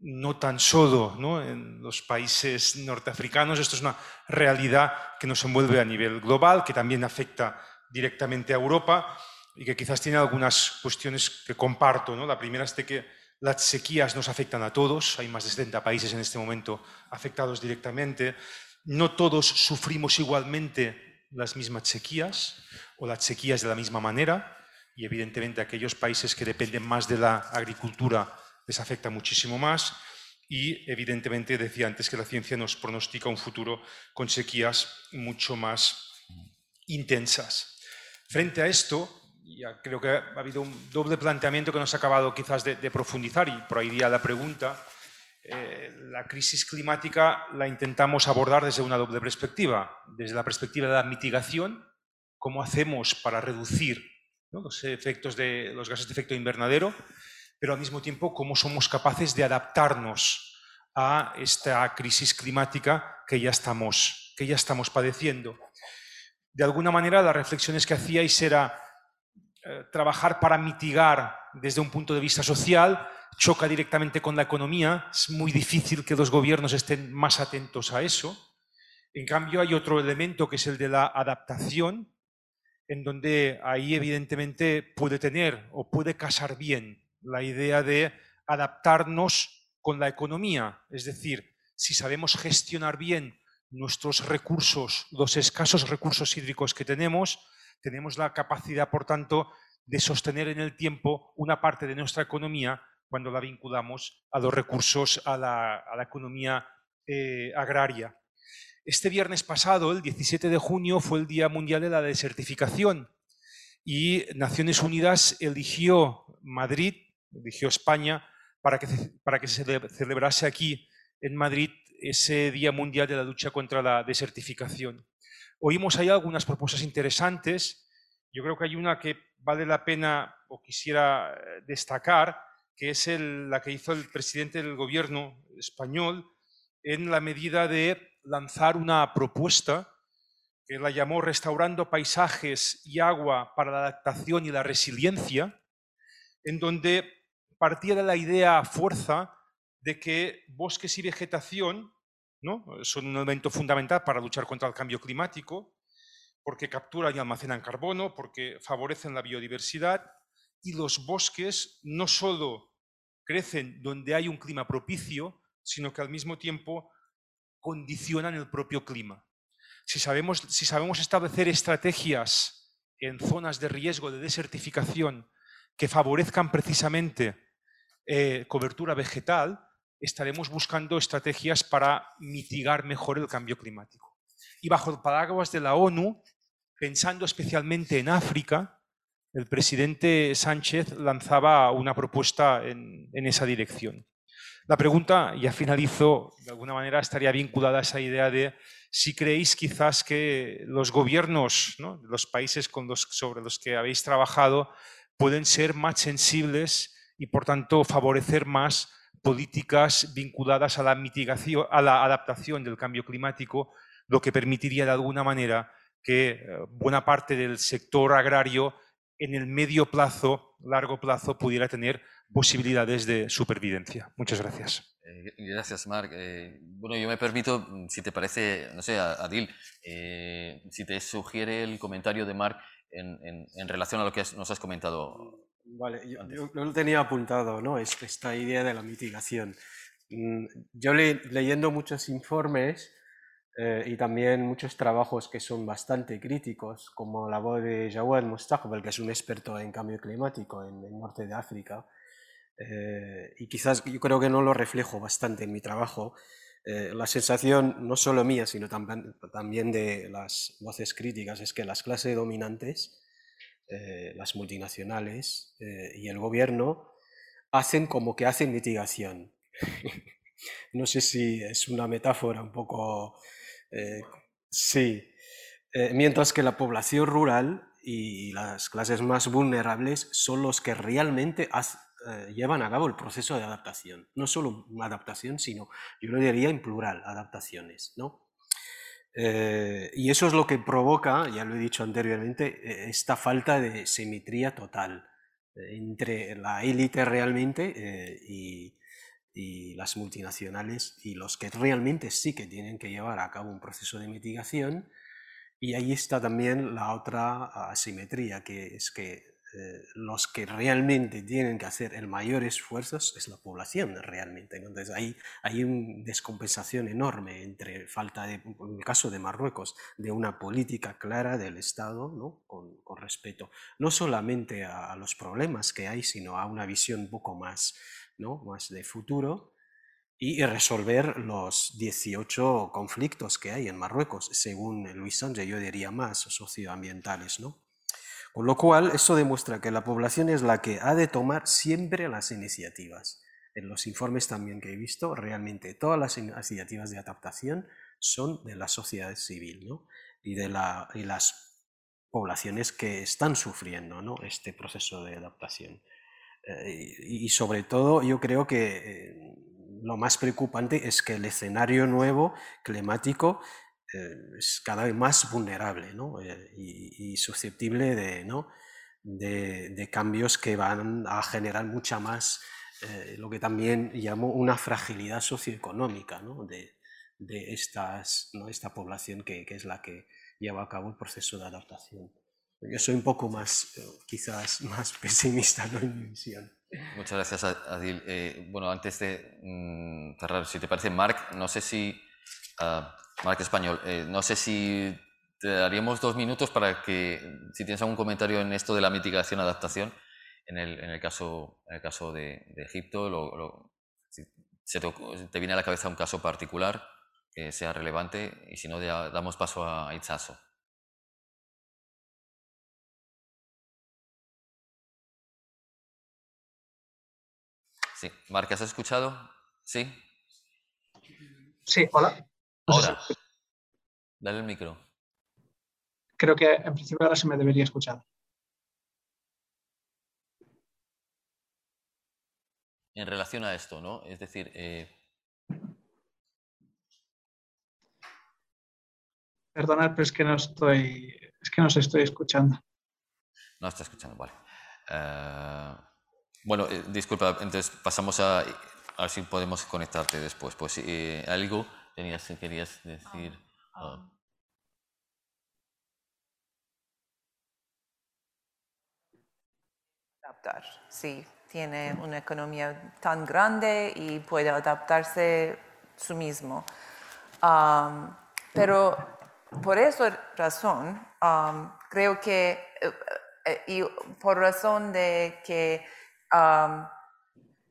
no tan solo en los países norteafricanos, esto es una realidad que nos envuelve a nivel global, que también afecta directamente a Europa y que quizás tiene algunas cuestiones que comparto. La primera es de que las sequías nos afectan a todos, hay más de 70 países en este momento afectados directamente, no todos sufrimos igualmente las mismas sequías o las sequías de la misma manera y evidentemente aquellos países que dependen más de la agricultura les afecta muchísimo más y evidentemente decía antes que la ciencia nos pronostica un futuro con sequías mucho más intensas. Frente a esto, ya creo que ha habido un doble planteamiento que nos ha acabado quizás de, profundizar y por ahí iría la pregunta. Eh, la crisis climática la intentamos abordar desde una doble perspectiva, desde la perspectiva de la mitigación, cómo hacemos para reducir los efectos de los gases de efecto invernadero, pero al mismo tiempo cómo somos capaces de adaptarnos a esta crisis climática que ya estamos, que ya estamos padeciendo. De alguna manera, las reflexiones que hacíais era eh, trabajar para mitigar desde un punto de vista social, choca directamente con la economía, es muy difícil que los gobiernos estén más atentos a eso. En cambio, hay otro elemento que es el de la adaptación, en donde ahí evidentemente puede tener o puede casar bien la idea de adaptarnos con la economía, es decir, si sabemos gestionar bien nuestros recursos, los escasos recursos hídricos que tenemos, tenemos la capacidad, por tanto, de sostener en el tiempo una parte de nuestra economía cuando la vinculamos a los recursos, a la, economía eh, agraria. Este viernes pasado, el 17 de junio, fue el Día Mundial de la Desertificación y Naciones Unidas eligió Madrid, eligió España, para que, para que se celebrase aquí en Madrid ese Día Mundial de la Lucha contra la Desertificación. Oímos ahí algunas propuestas interesantes. Yo creo que hay una que vale la pena o quisiera eh, destacar, que es la que hizo el presidente del gobierno español en la medida de lanzar una propuesta que la llamó Restaurando Paisajes y Agua para la Adaptación y la Resiliencia, en donde partía de la idea fuerza de que bosques y vegetación son un elemento fundamental para luchar contra el cambio climático, porque capturan y almacenan carbono, porque favorecen la biodiversidad, y los bosques no solo crecen donde hay un clima propicio, sino que al mismo tiempo condicionan el propio clima. Si sabemos, si sabemos establecer estrategias en zonas de riesgo de desertificación que favorezcan precisamente eh, cobertura vegetal, estaremos buscando estrategias para mitigar mejor el cambio climático. Y bajo el paraguas de la ONU, pensando especialmente en África, el presidente Sánchez lanzaba una propuesta en, esa dirección. La pregunta, ya finalizo, de alguna manera estaría vinculada a esa idea de si creéis quizás que los gobiernos, ¿no? los países sobre los que habéis trabajado, pueden ser más sensibles y por tanto favorecer más políticas vinculadas a la mitigación, a la adaptación del cambio climático, lo que permitiría de alguna manera que eh, buena parte del sector agrario en el medio plazo, largo plazo, pudiera tener posibilidades de supervivencia. Muchas gracias. Eh, gracias, Marc. Eh, bueno, yo me permito, si te parece, no sé, Adil, si te sugiere el comentario de Marc en relación a lo que nos has comentado Vale, yo, lo tenía apuntado, ¿no? Esta idea de la mitigación. Mm, yo leyendo muchos informes eh, y también muchos trabajos que son bastante críticos, como la voz de Jawad Mustaqbal, que es un experto en cambio climático en el norte de África, eh, y quizás yo creo que no lo reflejo bastante en mi trabajo, eh, la sensación no solo mía, sino también de las voces críticas, es que las clases dominantes eh, las multinacionales eh, y el gobierno hacen como que hacen mitigación. no sé si es una metáfora un poco... Eh, sí. mientras que la población rural y las clases más vulnerables son los que realmente llevan a cabo el proceso de adaptación. No solo una adaptación, sino, yo lo diría en plural, adaptaciones. ¿no? Eh, y eso es lo que provoca, ya lo he dicho anteriormente, eh, esta falta de simetría total eh, entre la élite realmente y, las multinacionales y los que realmente sí que tienen que llevar a cabo un proceso de mitigación. Y ahí está también la otra asimetría, que es que eh, los que realmente tienen que hacer el mayor esfuerzo es la población realmente. Entonces hay, hay una descompensación enorme entre falta, de, en el caso de Marruecos, de una política clara del Estado ¿no? con, con, respeto, no solamente a, los problemas que hay, sino a una visión un poco más, ¿no? más de futuro y resolver los 18 conflictos que hay en Marruecos, según Luis Sánchez, yo diría más socioambientales, ¿no? Con lo cual, eso demuestra que la población es la que ha de tomar siempre las iniciativas. En los informes también que he visto, realmente todas las iniciativas de adaptación son de la sociedad civil y de las poblaciones que están sufriendo este proceso de adaptación. Eh, y, sobre todo, yo creo que eh, lo más preocupante es que el escenario nuevo climático es cada vez más vulnerable eh, y, susceptible de, ¿no? de, cambios que van a generar mucha más, eh, lo que también llamo una fragilidad socioeconómica de, de estas, ¿no? esta población que, que, es la que lleva a cabo el proceso de adaptación. Yo soy un poco más, quizás más pesimista en mi visión. Muchas gracias, Adil. Eh, bueno, antes de mm, cerrar, si te parece, Marc, no sé si, uh, Marc Español, eh, no sé si te daríamos dos minutos para que, si tienes algún comentario en esto de la mitigación adaptación, en el, en el caso, en el caso de, Egipto, si se te, viene a la cabeza un caso particular que sea relevante y si no, ya damos paso a Itzaso. Sí, Marc, ¿has escuchado? Sí. Sí, hola. Ahora. Dale el micro. Creo que en principio ahora se me debería escuchar. En relación a esto, ¿no? Es decir, eh... Perdonad, pero es que no estoy, es que no se estoy escuchando. No está escuchando, vale. Uh... Bueno, eh, disculpa, entonces pasamos a, a ver si podemos conectarte después. Pues eh, algo tenías, querías decir. Uh, adaptar, sí, tiene una economía tan grande y puede adaptarse su mismo. Um, pero por esa razón, um, creo que, uh, y por razón de que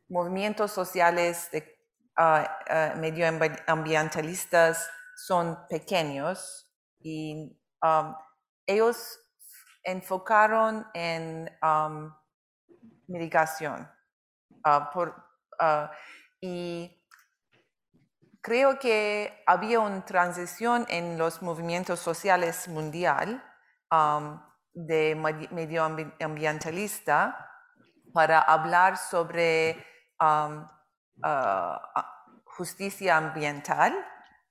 movimientos sociales de, uh, uh, medioambientalistas son pequeños y um, ellos enfocaron en um, mitigación. Uh, por, y creo que había una transición en los movimientos sociales mundial um, de medioambientalista para hablar sobre um, uh, justicia ambiental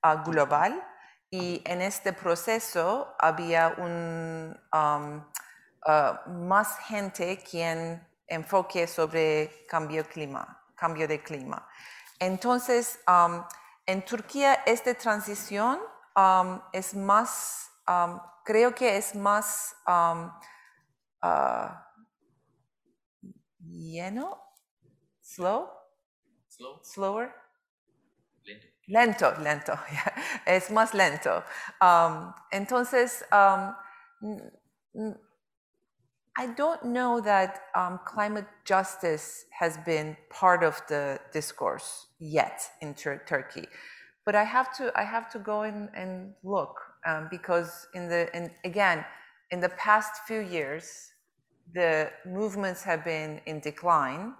uh, global y en este proceso había un, um, más gente quien enfoque sobre cambio, clima, cambio de clima. Entonces, um, en Turquía esta transición es más, creo que es más lleno, slow, slow, slower, lento, lento, lento. es más lento. Um, entonces, um, I don't know that um, climate justice has been part of the discourse yet in Tur Turkey, but I have to I have to go in and look um, because in the in, again in the past few years the movements have been in decline.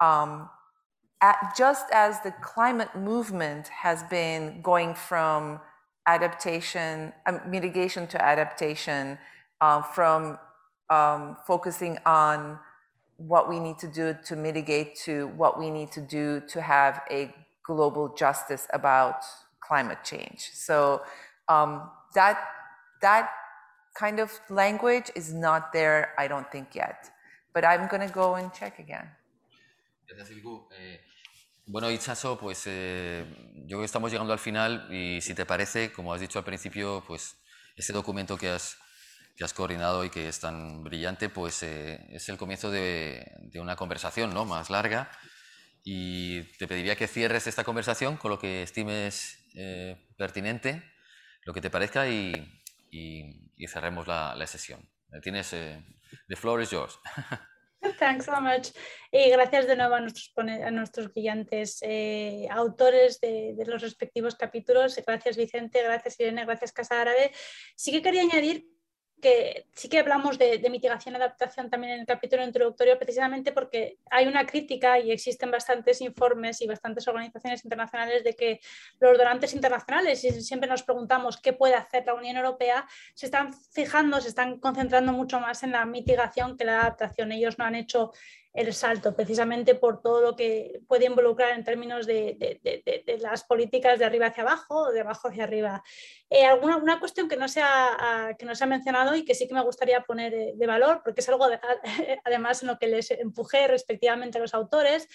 Um, at, just as the climate movement has been going from adaptation, um, mitigation to adaptation, uh, from um, focusing on what we need to do to mitigate to what we need to do to have a global justice about climate change. So um, that that kind of language is not there, I don't think yet. But I'm going to go and check again. Gracias, Eh, bueno, Itchaso, pues eh, yo creo que estamos llegando al final y si te parece, como has dicho al principio, pues ese documento que has, que has coordinado y que es tan brillante, pues eh, es el comienzo de, de, una conversación ¿no? más larga y te pediría que cierres esta conversación con lo que estimes eh, pertinente, lo que te parezca y, y, y cerremos la, la, sesión. Tienes, eh, the floor is yours. Thanks so much. Y gracias de nuevo a nuestros, a nuestros brillantes eh, autores de, de, los respectivos capítulos. Gracias Vicente, gracias Irene, gracias Casa Árabe. Sí que quería añadir que sí que hablamos de, mitigación y adaptación también en el capítulo introductorio, precisamente porque hay una crítica y existen bastantes informes y bastantes organizaciones internacionales de que los donantes internacionales, y siempre nos preguntamos qué puede hacer la Unión Europea, se están fijando, se están concentrando mucho más en la mitigación que la adaptación. Ellos no han hecho el salto, precisamente por todo lo que puede involucrar en términos de, de, las políticas de arriba hacia abajo o de abajo hacia arriba. Eh, alguna una cuestión que no, se ha, que no se ha mencionado y que sí que me gustaría poner de, valor, porque es algo además en lo que les empujé respectivamente a los autores,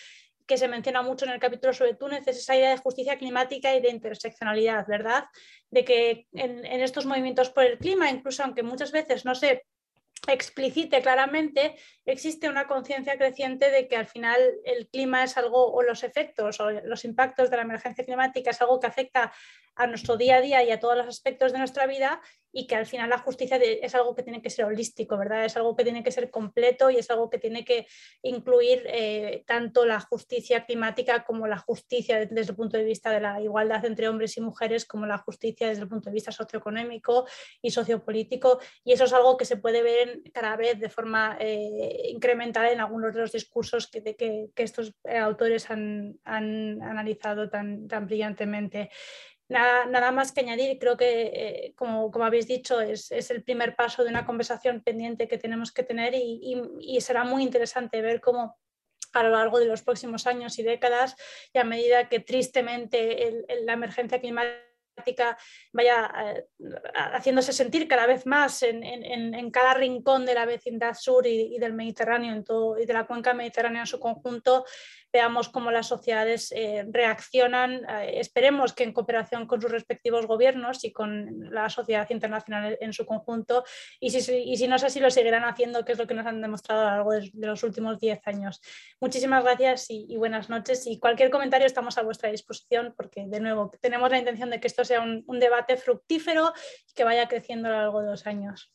que se menciona mucho en el capítulo sobre Túnez, es esa idea de justicia climática y de interseccionalidad, ¿verdad? De que en, en estos movimientos por el clima, incluso aunque muchas veces no se explicite claramente, existe una conciencia creciente de que al final el clima es algo, o los efectos o los impactos de la emergencia climática es algo que afecta a nuestro día a día y a todos los aspectos de nuestra vida y que al final la justicia es algo que tiene que ser holístico, ¿verdad? Es algo que tiene que ser completo y es algo que tiene que incluir eh, tanto la justicia climática como la justicia desde el punto de vista de la igualdad entre hombres y mujeres, como la justicia desde el punto de vista socioeconómico y sociopolítico. Y eso es algo que se puede ver cada vez de forma eh, incremental en algunos de los discursos que, que, estos eh, autores han, han analizado tan, tan brillantemente. Nada, más que añadir, creo que, eh, como, habéis dicho, es, el primer paso de una conversación pendiente que tenemos que tener y, será muy interesante ver cómo a lo largo de los próximos años y décadas y a medida que tristemente la emergencia climática vaya eh, haciéndose sentir cada vez más en, cada rincón de la vecindad sur y, del Mediterráneo en todo, y de la cuenca mediterránea en su conjunto, veamos cómo las sociedades eh, reaccionan, eh, esperemos que en cooperación con sus respectivos gobiernos y con la sociedad internacional en su conjunto, y si, no es así, lo seguirán haciendo, que es lo que nos han demostrado a lo largo de, los últimos 10 años. Muchísimas gracias y, buenas noches, y cualquier comentario estamos a vuestra disposición, porque de nuevo tenemos la intención de que esto sea un, un debate fructífero y que vaya creciendo a lo largo de los años.